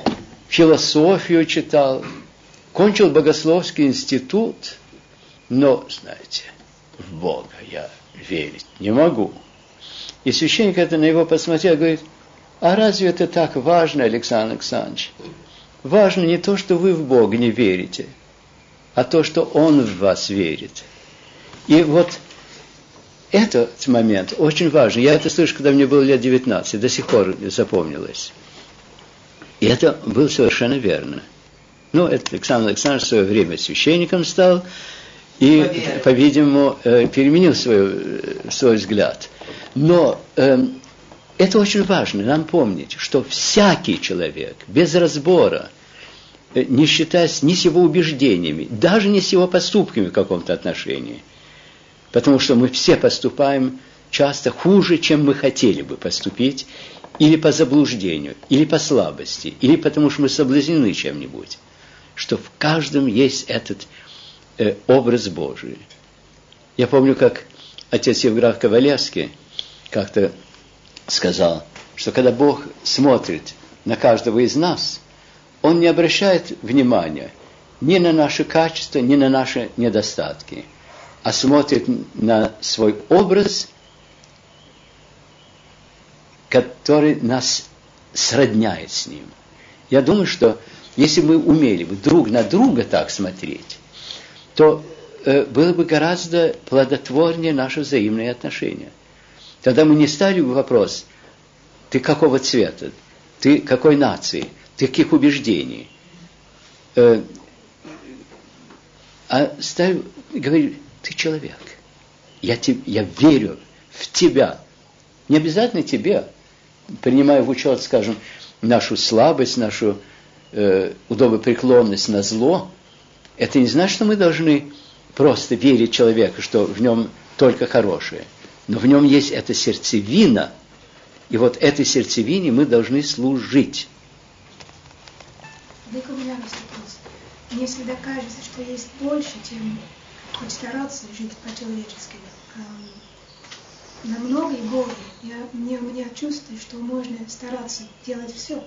философию читал, кончил богословский институт – но, знаете, в Бога я верить не могу. И священник это на него посмотрел, говорит, а разве это так важно, Александр Александрович? Важно не то, что вы в Бога не верите, а то, что Он в вас верит. И вот этот момент очень важен. Я это слышу, когда мне было лет 19, до сих пор запомнилось. И это было совершенно верно. Ну, это Александр Александрович в свое время священником стал, и, по-видимому, э, переменил свой, э, свой взгляд. Но э, это очень важно, нам помнить, что всякий человек, без разбора, э, не считаясь ни с его убеждениями, даже не с его поступками в каком-то отношении, потому что мы все поступаем часто хуже, чем мы хотели бы поступить, или по заблуждению, или по слабости, или потому что мы соблазнены чем-нибудь, что в каждом есть этот э, образ Божий. Я помню, как отец Евграф Ковалевский как-то сказал, что когда Бог смотрит на каждого из нас, Он не обращает внимания ни на наши качества, ни на наши недостатки, а смотрит на свой образ, который нас сродняет с Ним. Я думаю, что если мы умели бы друг на друга так смотреть, то э, было бы гораздо плодотворнее наши взаимные отношения. Тогда мы не ставили бы вопрос, ты какого цвета? ты какой нации, ты каких убеждений. Э, а ставь, говори, ты человек. Я, тебе, я верю в тебя. Не обязательно тебе, принимая в учет, скажем, нашу слабость, нашу э, удобопреклонность на зло, это не значит, что мы должны просто верить человеку, что в нем только хорошее. Но в нем есть эта сердцевина, и вот этой сердцевине мы должны служить. Век у меня вопрос. Мне всегда кажется, что есть больше, чем хоть стараться жить по-человечески. На многие годы я, мне, у меня чувство, что можно стараться делать все,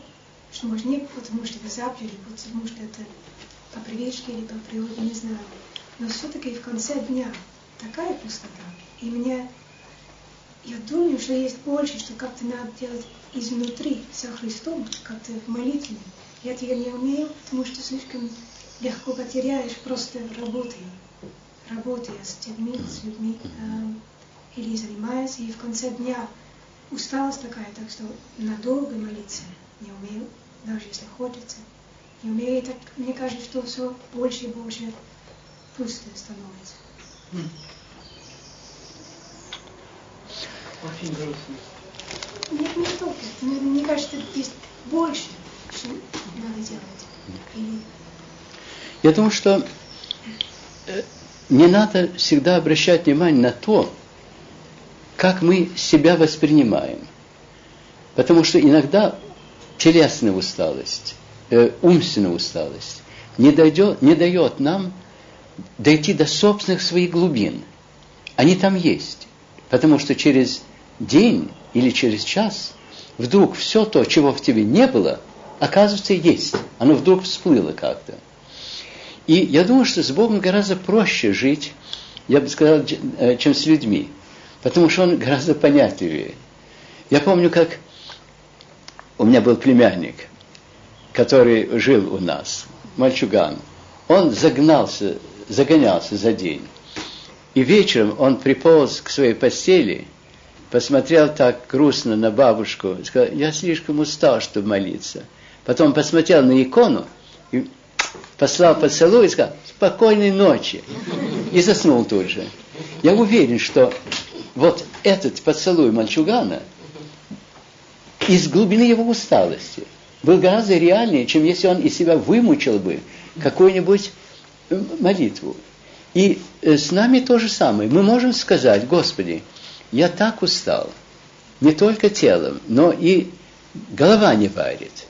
что можно не потому что это заповедь, или потому что это по привычке или по природе, не знаю. Но все-таки в конце дня такая пустота. И мне, я думаю, что есть больше, что как-то надо делать изнутри со Христом, как-то в молитве. Я это не умею, потому что слишком легко потеряешь, просто работая, работая с людьми, с людьми, э, или занимаясь, и в конце дня усталость такая, так что надолго молиться не умею, даже если хочется. Не умею, и так мне кажется, что все больше и больше пусто становится. Очень грустно. Нет, не только. Мне, мне кажется, есть больше, что надо делать. Или... Я думаю, что э, не надо всегда обращать внимание на то, как мы себя воспринимаем. Потому что иногда телесная усталость, э, умственная усталость не, дойдет, не дает нам дойти до собственных своих глубин. Они там есть. Потому что через день или через час вдруг все то, чего в тебе не было, оказывается есть. Оно вдруг всплыло как-то. И я думаю, что с Богом гораздо проще жить, я бы сказал, э, чем с людьми. Потому что он гораздо понятливее. Я помню, как у меня был племянник, который жил у нас, мальчуган. Он загнался загонялся за день. И вечером он приполз к своей постели, посмотрел так грустно на бабушку, сказал, я слишком устал, чтобы молиться. Потом посмотрел на икону и послал поцелуй и сказал, спокойной ночи. И заснул тут же. Я уверен, что вот этот поцелуй мальчугана из глубины его усталости был гораздо реальнее, чем если он из себя вымучил бы какой-нибудь молитву. И э, с нами то же самое. Мы можем сказать, Господи, я так устал, не только телом, но и голова не варит.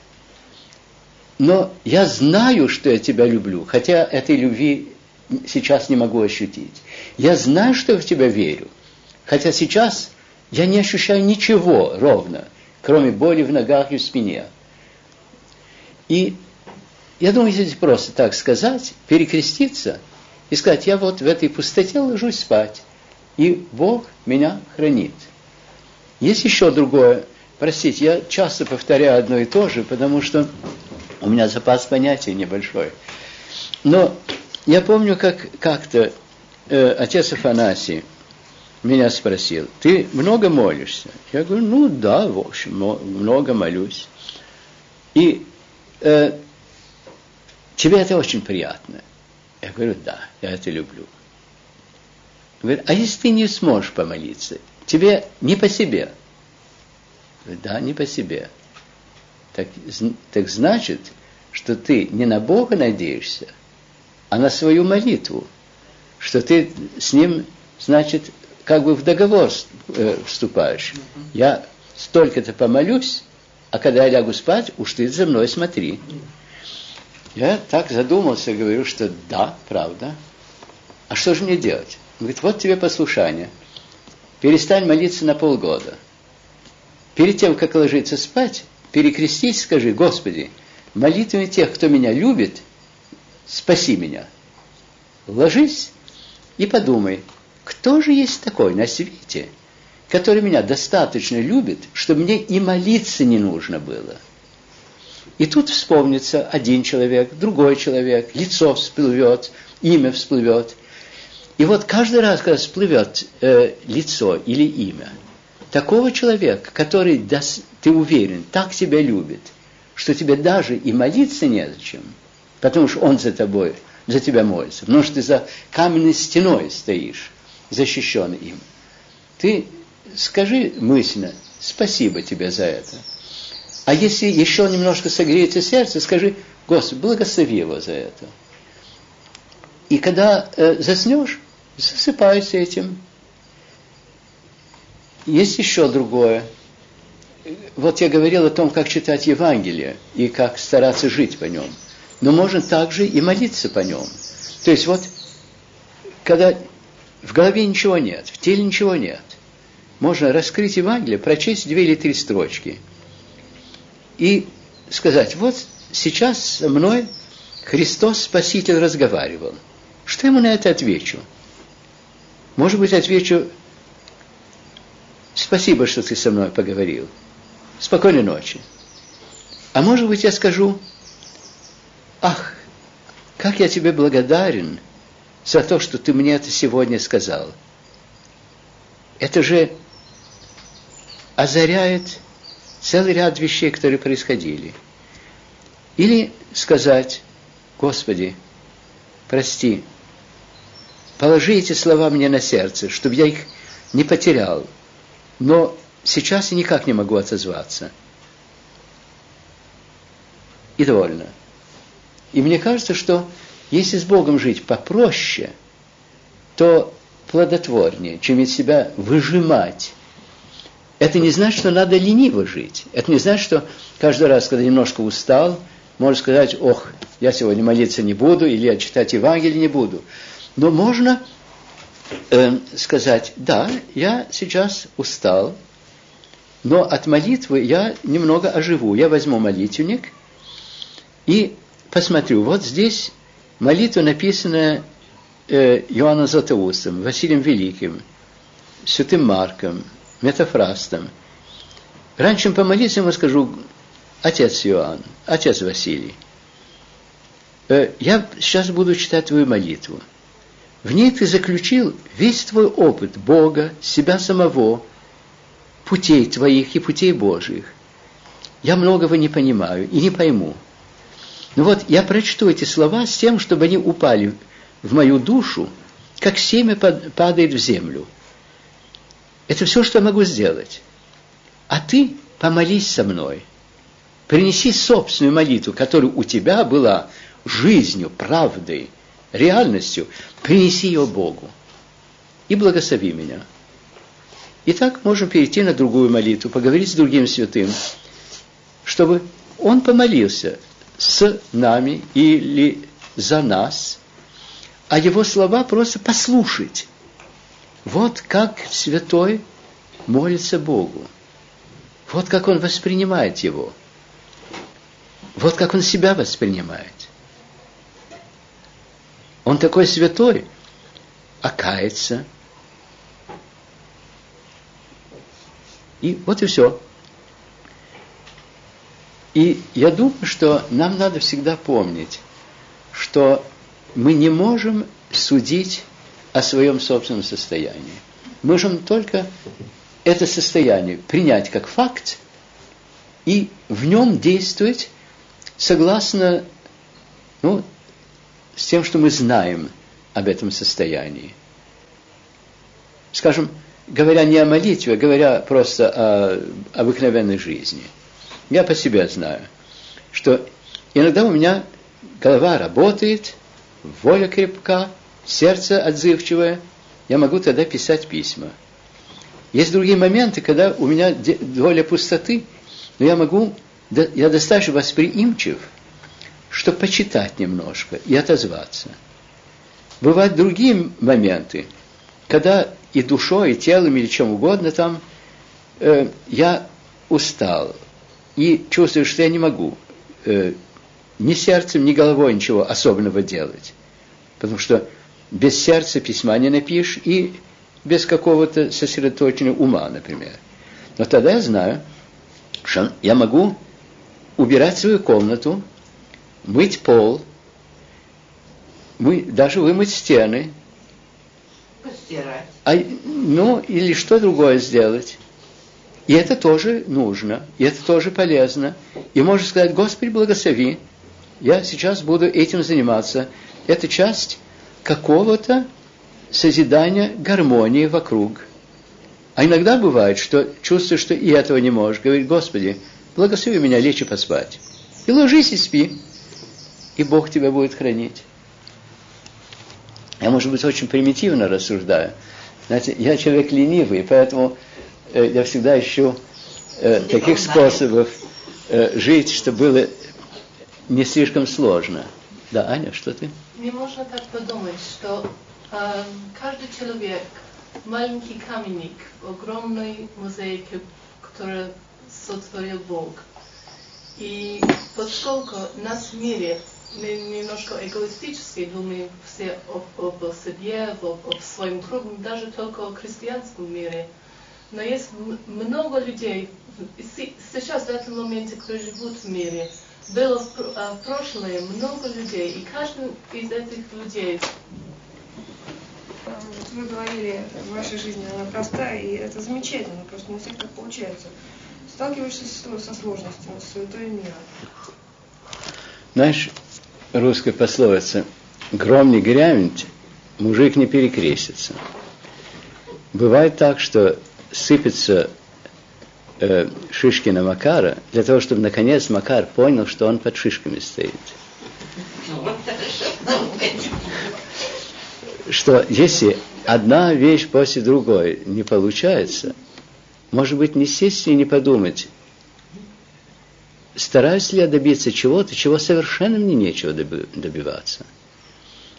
Но я знаю, что я тебя люблю, хотя этой любви сейчас не могу ощутить. Я знаю, что я в тебя верю, хотя сейчас я не ощущаю ничего ровно, кроме боли в ногах и в спине. И я думаю, если просто так сказать, перекреститься и сказать, я вот в этой пустоте ложусь спать, и Бог меня хранит. Есть еще другое, простите, я часто повторяю одно и то же, потому что у меня запас понятий небольшой. Но я помню, как как-то э, отец Афанасий меня спросил, ты много молишься? Я говорю, ну да, в общем, много молюсь. И э, тебе это очень приятно. Я говорю, да, я это люблю. Говорит, а если ты не сможешь помолиться, тебе не по себе. Говорю, да, не по себе. Так, так значит, что ты не на Бога надеешься, а на свою молитву, что ты с Ним, значит, как бы в договор э, вступаешь. Я столько-то помолюсь, а когда я лягу спать, уж ты за мной смотри. Я так задумался, говорю, что да, правда. А что же мне делать? Он говорит, вот тебе послушание. Перестань молиться на полгода. Перед тем, как ложиться спать, перекрестись, скажи, Господи, молитвами тех, кто меня любит, спаси меня. Ложись и подумай, кто же есть такой на свете, который меня достаточно любит, чтобы мне и молиться не нужно было – и тут вспомнится один человек, другой человек, лицо всплывет, имя всплывет. И вот каждый раз, когда всплывет э, лицо или имя, такого человека, который, ты уверен, так тебя любит что тебе даже и молиться незачем, потому что Он за тобой, за тебя молится, потому что ты за каменной стеной стоишь, защищенный им. Ты скажи мысленно, спасибо тебе за это. А если еще немножко согреется сердце, скажи, Господи, благослови его за это. И когда э, заснешь, засыпайся этим. Есть еще другое. Вот я говорил о том, как читать Евангелие и как стараться жить по нем. Но можно также и молиться по нем. То есть вот, когда в голове ничего нет, в теле ничего нет, можно раскрыть Евангелие, прочесть две или три строчки и сказать, вот сейчас со мной Христос Спаситель разговаривал. Что ему на это отвечу? Может быть, отвечу, спасибо, что ты со мной поговорил. Спокойной ночи. А может быть, я скажу, ах, как я тебе благодарен за то, что ты мне это сегодня сказал. Это же озаряет целый ряд вещей, которые происходили. Или сказать, Господи, прости, положи эти слова мне на сердце, чтобы я их не потерял. Но сейчас я никак не могу отозваться. И довольно. И мне кажется, что если с Богом жить попроще, то плодотворнее, чем из себя выжимать. Это не значит, что надо лениво жить. Это не значит, что каждый раз, когда немножко устал, можно сказать, ох, я сегодня молиться не буду, или я читать Евангелие не буду. Но можно э, сказать, да, я сейчас устал, но от молитвы я немного оживу. Я возьму молитвенник и посмотрю. Вот здесь молитва, написанная э, Иоанном Златоустом, Василием Великим, Святым Марком, Метафрастом. Раньше чем помолиться, я скажу, отец Иоанн, отец Василий, э, я сейчас буду читать твою молитву. В ней ты заключил весь твой опыт Бога, себя самого, путей твоих и путей Божьих. Я многого не понимаю и не пойму. Но вот я прочту эти слова с тем, чтобы они упали в мою душу, как семя падает в землю. Это все, что я могу сделать. А ты помолись со мной – Принеси собственную молитву, которая у тебя была жизнью, правдой, реальностью. Принеси ее Богу. И благослови меня. Итак, можем перейти на другую молитву, поговорить с другим святым, чтобы он помолился с нами или за нас, а его слова просто послушать. Вот как святой молится Богу. Вот как он воспринимает его – вот как он себя воспринимает. Он такой святой, а кается. И вот и все. И я думаю, что нам надо всегда помнить, что мы не можем судить о своем собственном состоянии. Мы можем только это состояние принять как факт и в нем действовать согласно ну, с тем, что мы знаем об этом состоянии. Скажем, говоря не о молитве, а говоря просто о обыкновенной жизни. Я по себе знаю, что иногда у меня голова работает, воля крепка, сердце отзывчивое, я могу тогда писать письма. Есть другие моменты, когда у меня доля пустоты, но я могу я достаточно восприимчив, чтобы почитать немножко и отозваться. Бывают другие моменты, когда и душой, и телом, или чем угодно там, э, я устал и чувствую, что я не могу э, ни сердцем, ни головой ничего особенного делать. Потому что без сердца письма не напишешь и без какого-то сосредоточенного ума, например. Но тогда я знаю, что я могу убирать свою комнату, мыть пол, мы, даже вымыть стены. Постирать. А, ну, или что другое сделать. И это тоже нужно, и это тоже полезно. И можно сказать, Господи, благослови, я сейчас буду этим заниматься. Это часть какого-то созидания гармонии вокруг. А иногда бывает, что чувствуешь, что и этого не можешь. Говорит, Господи, благослови меня лечь и поспать. И ложись и спи. И Бог тебя будет хранить. Я, может быть, очень примитивно рассуждаю. Знаете, я человек ленивый, поэтому э, я всегда ищу э, таких способов э, жить, чтобы было не слишком сложно. Да, Аня, что ты? Не можно так подумать, что э, каждый человек маленький каменник в огромной мозаике, которую сотворил Бог. И поскольку нас в мире мы немножко эгоистически думаем все об, об себе, об, об своем круге, даже только о христианском мире. Но есть много людей сейчас в этом моменте, которые живут в мире. Было в, в прошлое много людей, и каждый из этих людей вы говорили, в вашей жизни она простая, и это замечательно, просто не всех так получается. Сталкиваешься со сложностями, с суетой мира. Знаешь, русская пословица «Гром не грянет, мужик не перекрестится». Бывает так, что сыпется э, шишки на Макара, для того, чтобы наконец Макар понял, что он под шишками стоит. Что если одна вещь после другой не получается, может быть, не сесть и не подумать, стараюсь ли я добиться чего-то, чего совершенно мне нечего добиваться.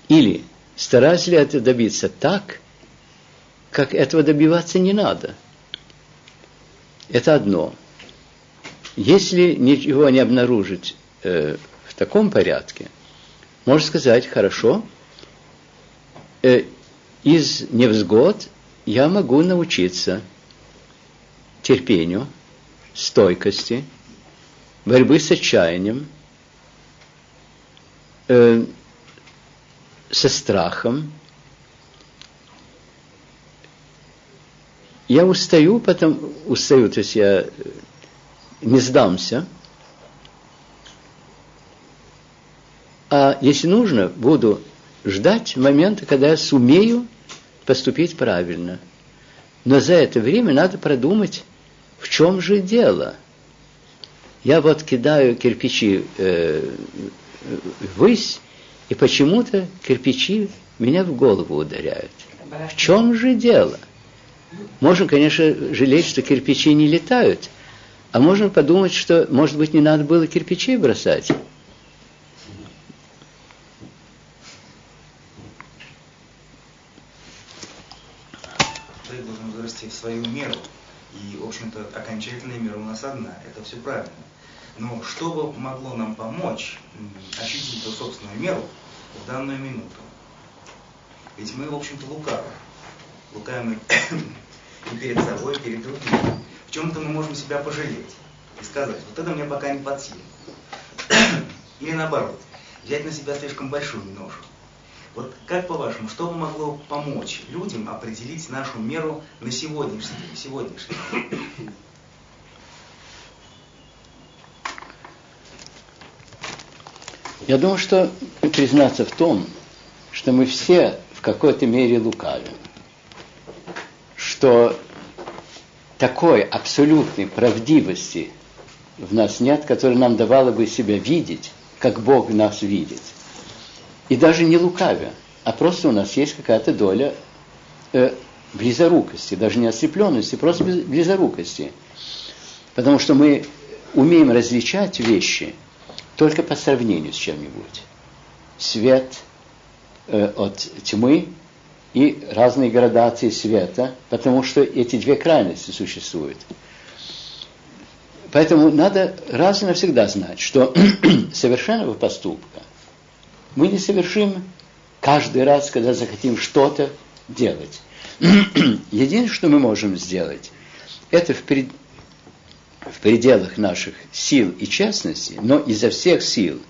Или стараюсь ли я это добиться так, как этого добиваться не надо. Это одно. Если ничего не обнаружить э, в таком порядке, можно сказать, хорошо, э, из невзгод я могу научиться терпению, стойкости, борьбы с отчаянием, э, со страхом. Я устаю, потом устаю, то есть я не сдамся. А если нужно, буду ждать момента, когда я сумею поступить правильно. Но за это время надо продумать, в чем же дело. Я вот кидаю кирпичи э, ввысь, и почему-то кирпичи меня в голову ударяют. В чем же дело? Можно, конечно, жалеть, что кирпичи не летают, а можно подумать, что, может быть, не надо было кирпичей бросать. в свою меру. И, в общем-то, окончательная мера у нас одна. Это все правильно. Но что бы могло нам помочь ощутить эту собственную меру в данную минуту? Ведь мы, в общем-то, лукавы. Лукавы и перед собой, и перед другими. В чем-то мы можем себя пожалеть и сказать, вот это мне пока не под силу. Или наоборот, взять на себя слишком большую ношу вот как по-вашему, что бы могло помочь людям определить нашу меру на сегодняшний день? Сегодняшний день? Я думаю, что признаться в том, что мы все в какой-то мере лукавим. Что такой абсолютной правдивости в нас нет, которая нам давала бы себя видеть, как Бог нас видит – и даже не лукавя, а просто у нас есть какая-то доля э, близорукости, даже не ослепленности, просто близорукости. Потому что мы умеем различать вещи только по сравнению с чем-нибудь. Свет э, от тьмы и разные градации света, потому что эти две крайности существуют. Поэтому надо раз и навсегда знать, что совершенного поступка мы не совершим каждый раз, когда захотим что-то делать. Единственное, что мы можем сделать, это в, пред... в пределах наших сил и честности, но изо всех сил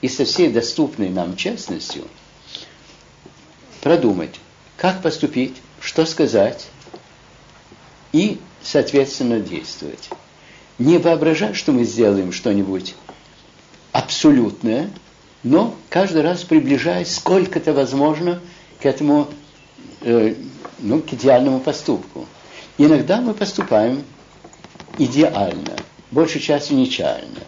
и со всей доступной нам честностью продумать, как поступить, что сказать, и соответственно действовать. Не воображать, что мы сделаем что-нибудь абсолютное, но каждый раз приближаясь сколько это возможно к этому, э, ну, к идеальному поступку. Иногда мы поступаем идеально, большей частью нечаянно.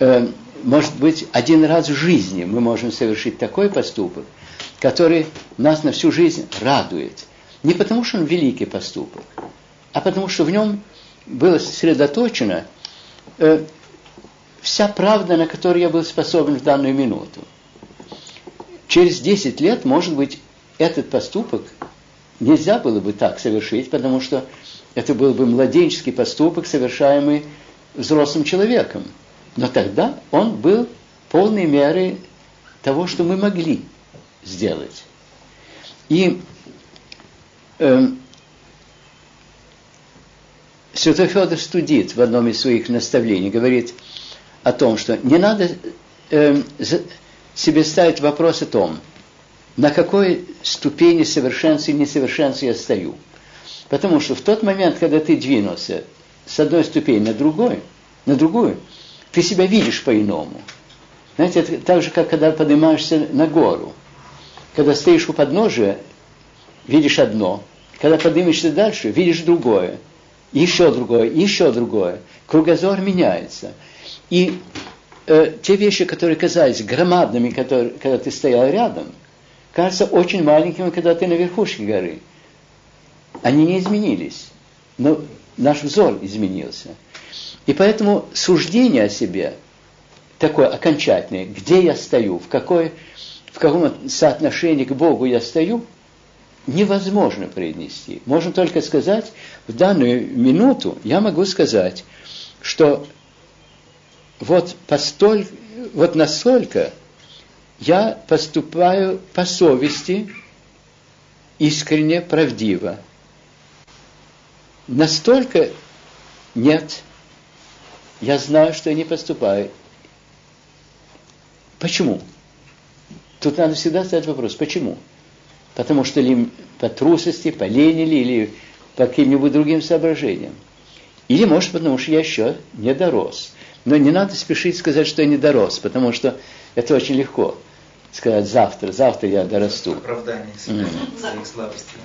Э, может быть, один раз в жизни мы можем совершить такой поступок, который нас на всю жизнь радует. Не потому, что он великий поступок, а потому, что в нем было сосредоточено э, вся правда, на которую я был способен в данную минуту. Через 10 лет, может быть, этот поступок нельзя было бы так совершить, потому что это был бы младенческий поступок, совершаемый взрослым человеком. Но тогда он был полной мерой того, что мы могли сделать. И э, Святой Федор студит в одном из своих наставлений, говорит о том, что не надо э, себе ставить вопрос о том, на какой ступени совершенства и несовершенства я стою. Потому что в тот момент, когда ты двинулся с одной ступени на другой, на другую, ты себя видишь по-иному. Знаете, это так же, как когда поднимаешься на гору. Когда стоишь у подножия, видишь одно. Когда поднимешься дальше, видишь другое. Еще другое, еще другое. Кругозор меняется. И э, те вещи, которые казались громадными, которые, когда ты стоял рядом, кажутся очень маленькими, когда ты на верхушке горы. Они не изменились, но наш взор изменился. И поэтому суждение о себе такое окончательное, где я стою, в, какой, в каком соотношении к Богу я стою, невозможно произнести. Можно только сказать, в данную минуту я могу сказать, что вот, постоль, вот настолько я поступаю по совести искренне, правдиво. Настолько нет, я знаю, что я не поступаю. Почему? Тут надо всегда задать вопрос, почему? Потому что ли по трусости, по лени ли, или по каким-нибудь другим соображениям. Или, может, потому что я еще не дорос. Но не надо спешить сказать, что я не дорос, потому что это очень легко. Сказать завтра, завтра я дорасту. Оправдание себя, mm. своих слабостей.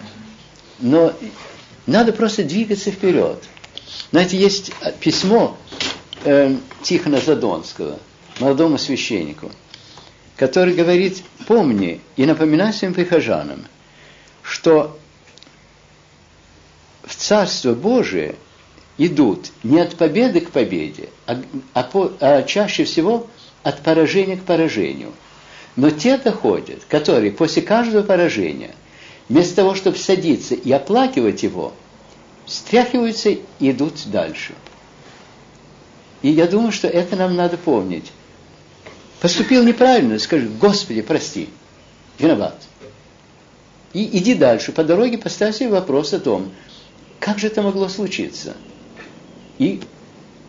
Но надо просто двигаться вперед. Знаете, есть письмо э, Тихона Задонского, молодому священнику, который говорит, помни и напоминай своим прихожанам, что в Царство Божие – идут не от победы к победе, а, а, по, а чаще всего от поражения к поражению. Но те доходят, которые после каждого поражения, вместо того, чтобы садиться и оплакивать его, стряхиваются и идут дальше. И я думаю, что это нам надо помнить. Поступил неправильно, скажи, Господи, прости, виноват. И иди дальше. По дороге поставь себе вопрос о том, как же это могло случиться – и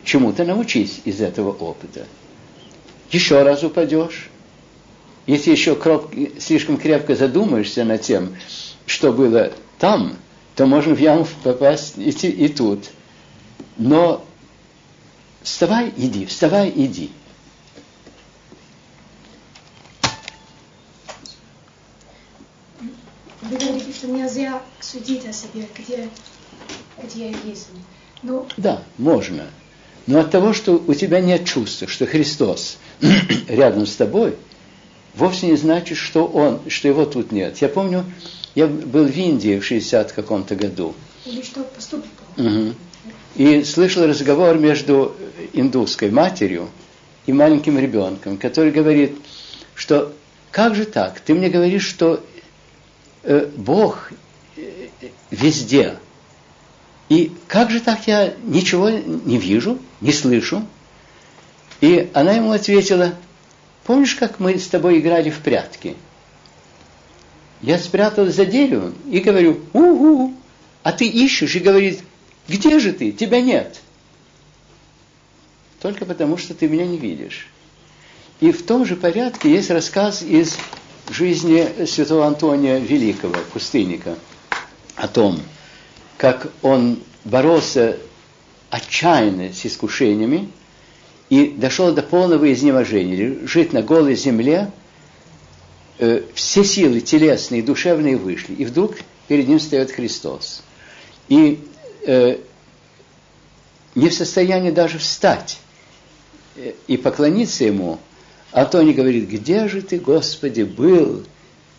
чему-то научись из этого опыта. Еще раз упадешь. Если еще кроп, слишком крепко задумаешься над тем, что было там, то можно в яму попасть и, и тут. Но вставай, иди, вставай, иди. Вы говорите, судить о себе, где, где я есть. Ну, да, можно. Но от того, что у тебя нет чувства, что Христос рядом с тобой, вовсе не значит, что Он, что Его тут нет. Я помню, я был в Индии в 60 каком-то году. Или что поступок. Угу. И слышал разговор между индусской матерью и маленьким ребенком, который говорит, что как же так? Ты мне говоришь, что э, Бог везде, и как же так я ничего не вижу, не слышу? И она ему ответила, помнишь, как мы с тобой играли в прятки? Я спряталась за деревом и говорю, угу, а ты ищешь и говорит, где же ты? Тебя нет. Только потому, что ты меня не видишь. И в том же порядке есть рассказ из жизни святого Антония Великого, пустынника, о том, как он боролся отчаянно с искушениями и дошел до полного изнеможения. Лежит на голой земле, э, все силы телесные и душевные вышли. И вдруг перед ним встает Христос. И э, не в состоянии даже встать э, и поклониться ему, а то не говорит, где же ты, Господи, был,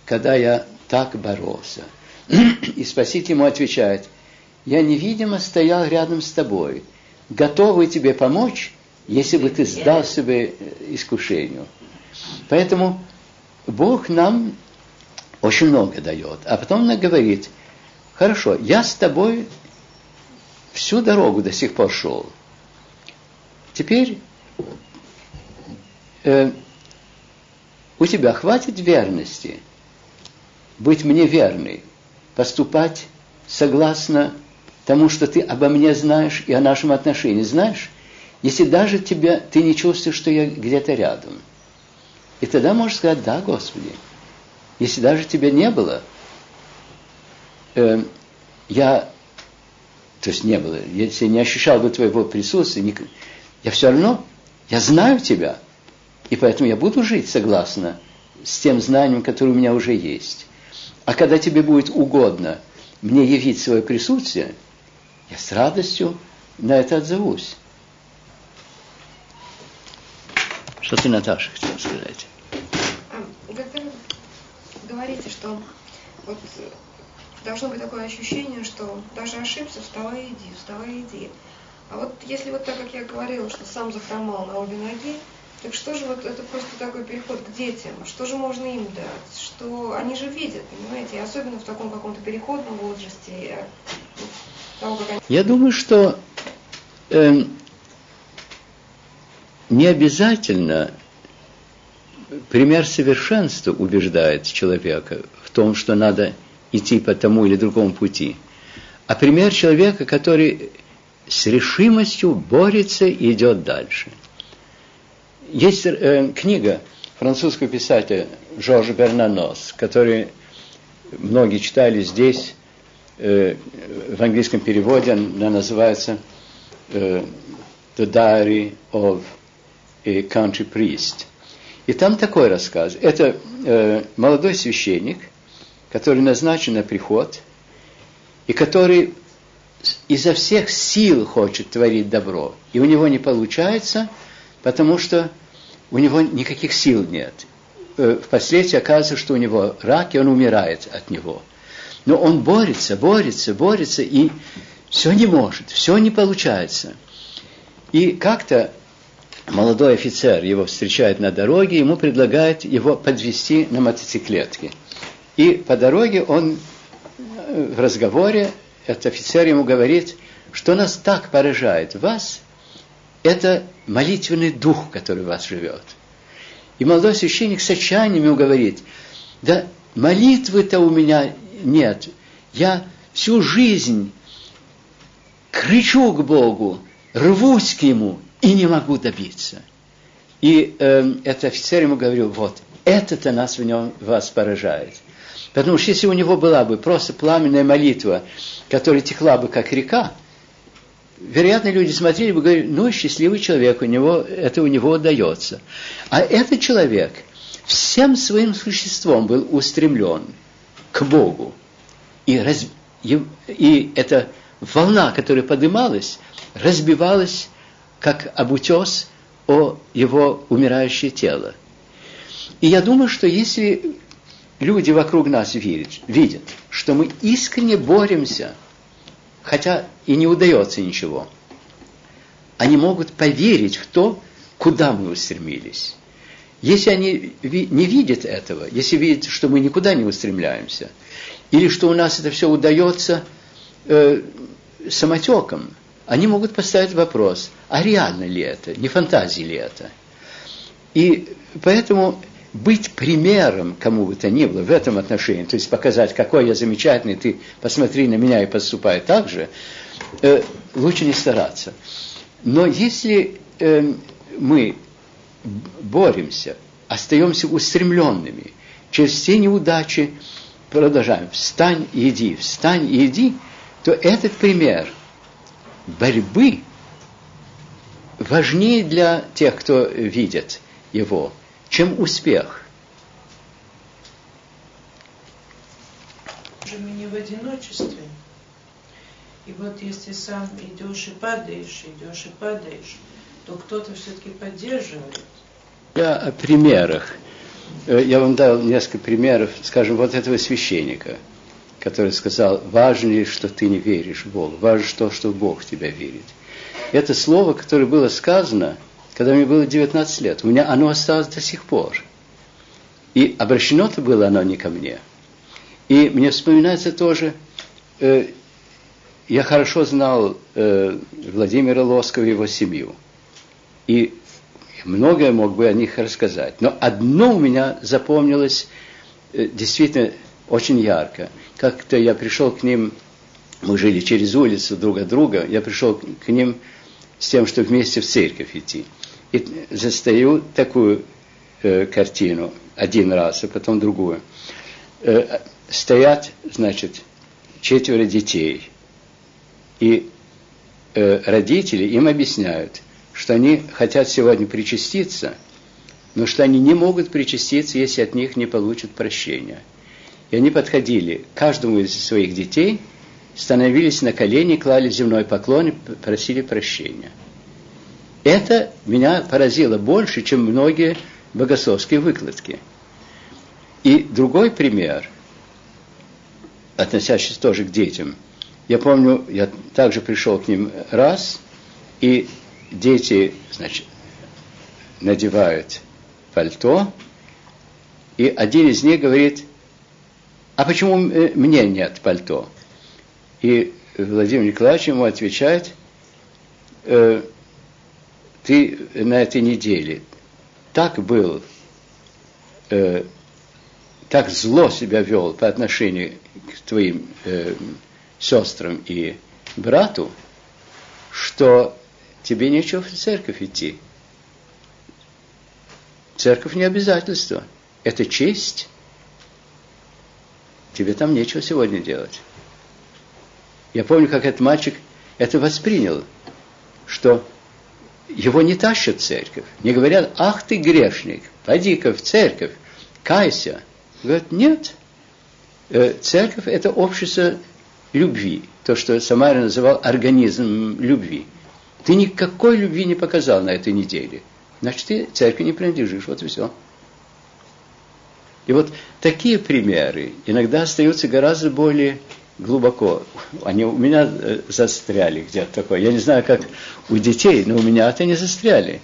когда я так боролся? И Спаситель ему отвечает, я невидимо стоял рядом с тобой, готовый тебе помочь, если бы ты сдал себе искушению. Поэтому Бог нам очень много дает. А потом он говорит, хорошо, я с тобой всю дорогу до сих пор шел. Теперь э, у тебя хватит верности быть мне верной, поступать согласно тому, что ты обо мне знаешь и о нашем отношении знаешь, если даже тебя, ты не чувствуешь, что я где-то рядом. И тогда можешь сказать, да, Господи, если даже тебя не было, э, я, то есть не было, если не ощущал бы твоего присутствия, не, я все равно, я знаю тебя, и поэтому я буду жить согласно с тем знанием, которое у меня уже есть. А когда тебе будет угодно мне явить свое присутствие, я с радостью на это отзовусь. Что ты, Наташа, хотела сказать? Вы говорите, что вот должно быть такое ощущение, что даже ошибся, вставай иди, вставай иди. А вот если вот так, как я говорила, что сам захромал на обе ноги, так что же вот это просто такой переход к детям? Что же можно им дать? Что они же видят, понимаете? И особенно в таком каком-то переходном возрасте, того, как они... Я думаю, что э, не обязательно пример совершенства убеждает человека в том, что надо идти по тому или другому пути, а пример человека, который с решимостью борется и идет дальше. Есть э, книга французского писателя Жоржа Бернанос, который многие читали здесь, э, в английском переводе она называется э, The Diary of a Country Priest. И там такой рассказ. Это э, молодой священник, который назначен на приход, и который изо всех сил хочет творить добро. И у него не получается, потому что у него никаких сил нет. Э, впоследствии оказывается, что у него рак, и он умирает от него. Но он борется, борется, борется, и все не может, все не получается. И как-то молодой офицер его встречает на дороге, ему предлагает его подвести на мотоциклетке. И по дороге он э, в разговоре, этот офицер ему говорит, что нас так поражает вас, это молитвенный дух, который в вас живет. И молодой священник с отчаянием ему говорит, да молитвы-то у меня нет. Я всю жизнь кричу к Богу, рвусь к Нему и не могу добиться. И э, этот офицер ему говорил, вот, это-то нас в нем вас поражает. Потому что если у него была бы просто пламенная молитва, которая текла бы как река, вероятно, люди смотрели бы и говорили, ну, счастливый человек, у него, это у него удается. А этот человек всем своим существом был устремлен к Богу. И, раз, и, и эта волна, которая поднималась, разбивалась, как об утес, о его умирающее тело. И я думаю, что если люди вокруг нас видят, видят, что мы искренне боремся, хотя и не удается ничего, они могут поверить в то, куда мы устремились. Если они не видят этого, если видят, что мы никуда не устремляемся, или что у нас это все удается э, самотеком, они могут поставить вопрос, а реально ли это, не фантазия ли это. И поэтому быть примером кому бы то ни было в этом отношении, то есть показать, какой я замечательный, ты посмотри на меня и поступай так же, э, лучше не стараться. Но если э, мы боремся, остаемся устремленными, через все неудачи продолжаем, встань и иди, встань и иди, то этот пример борьбы важнее для тех, кто видит его, чем успех. Мы не в одиночестве. И вот если сам идешь и падаешь, идешь и падаешь, то кто-то все-таки поддерживает. Я о примерах. Э, я вам дал несколько примеров, скажем, вот этого священника, который сказал, важнее, что ты не веришь в Бога, важно то, что Бог в тебя верит. Это слово, которое было сказано, когда мне было 19 лет, у меня оно осталось до сих пор. И обращено-то было оно не ко мне. И мне вспоминается тоже э, я хорошо знал э, Владимира Лоскова и его семью. И многое мог бы о них рассказать. Но одно у меня запомнилось э, действительно очень ярко. Как-то я пришел к ним, мы жили через улицу друг от друга, я пришел к ним с тем, что вместе в церковь идти. И застаю такую э, картину один раз, а потом другую. Э, стоят, значит, четверо детей – и э, родители им объясняют, что они хотят сегодня причаститься, но что они не могут причаститься, если от них не получат прощения. И они подходили к каждому из своих детей, становились на колени, клали земной поклон и просили прощения. Это меня поразило больше, чем многие богословские выкладки. И другой пример, относящийся тоже к детям – я помню, я также пришел к ним раз, и дети, значит, надевают пальто, и один из них говорит, а почему мне нет пальто? И Владимир Николаевич ему отвечает, э, ты на этой неделе так был, э, так зло себя вел по отношению к твоим э, сестрам и брату, что тебе нечего в церковь идти. Церковь не обязательство. Это честь. Тебе там нечего сегодня делать. Я помню, как этот мальчик это воспринял, что его не тащат в церковь. Не говорят, ах ты грешник, пойди-ка в церковь, кайся. Говорят, нет. Э, церковь – это общество любви, то, что Самара называл организм любви. Ты никакой любви не показал на этой неделе. Значит, ты церкви не принадлежишь. Вот и все. И вот такие примеры иногда остаются гораздо более глубоко. Они у меня э, застряли где-то такое. Я не знаю, как у детей, но у меня это не застряли.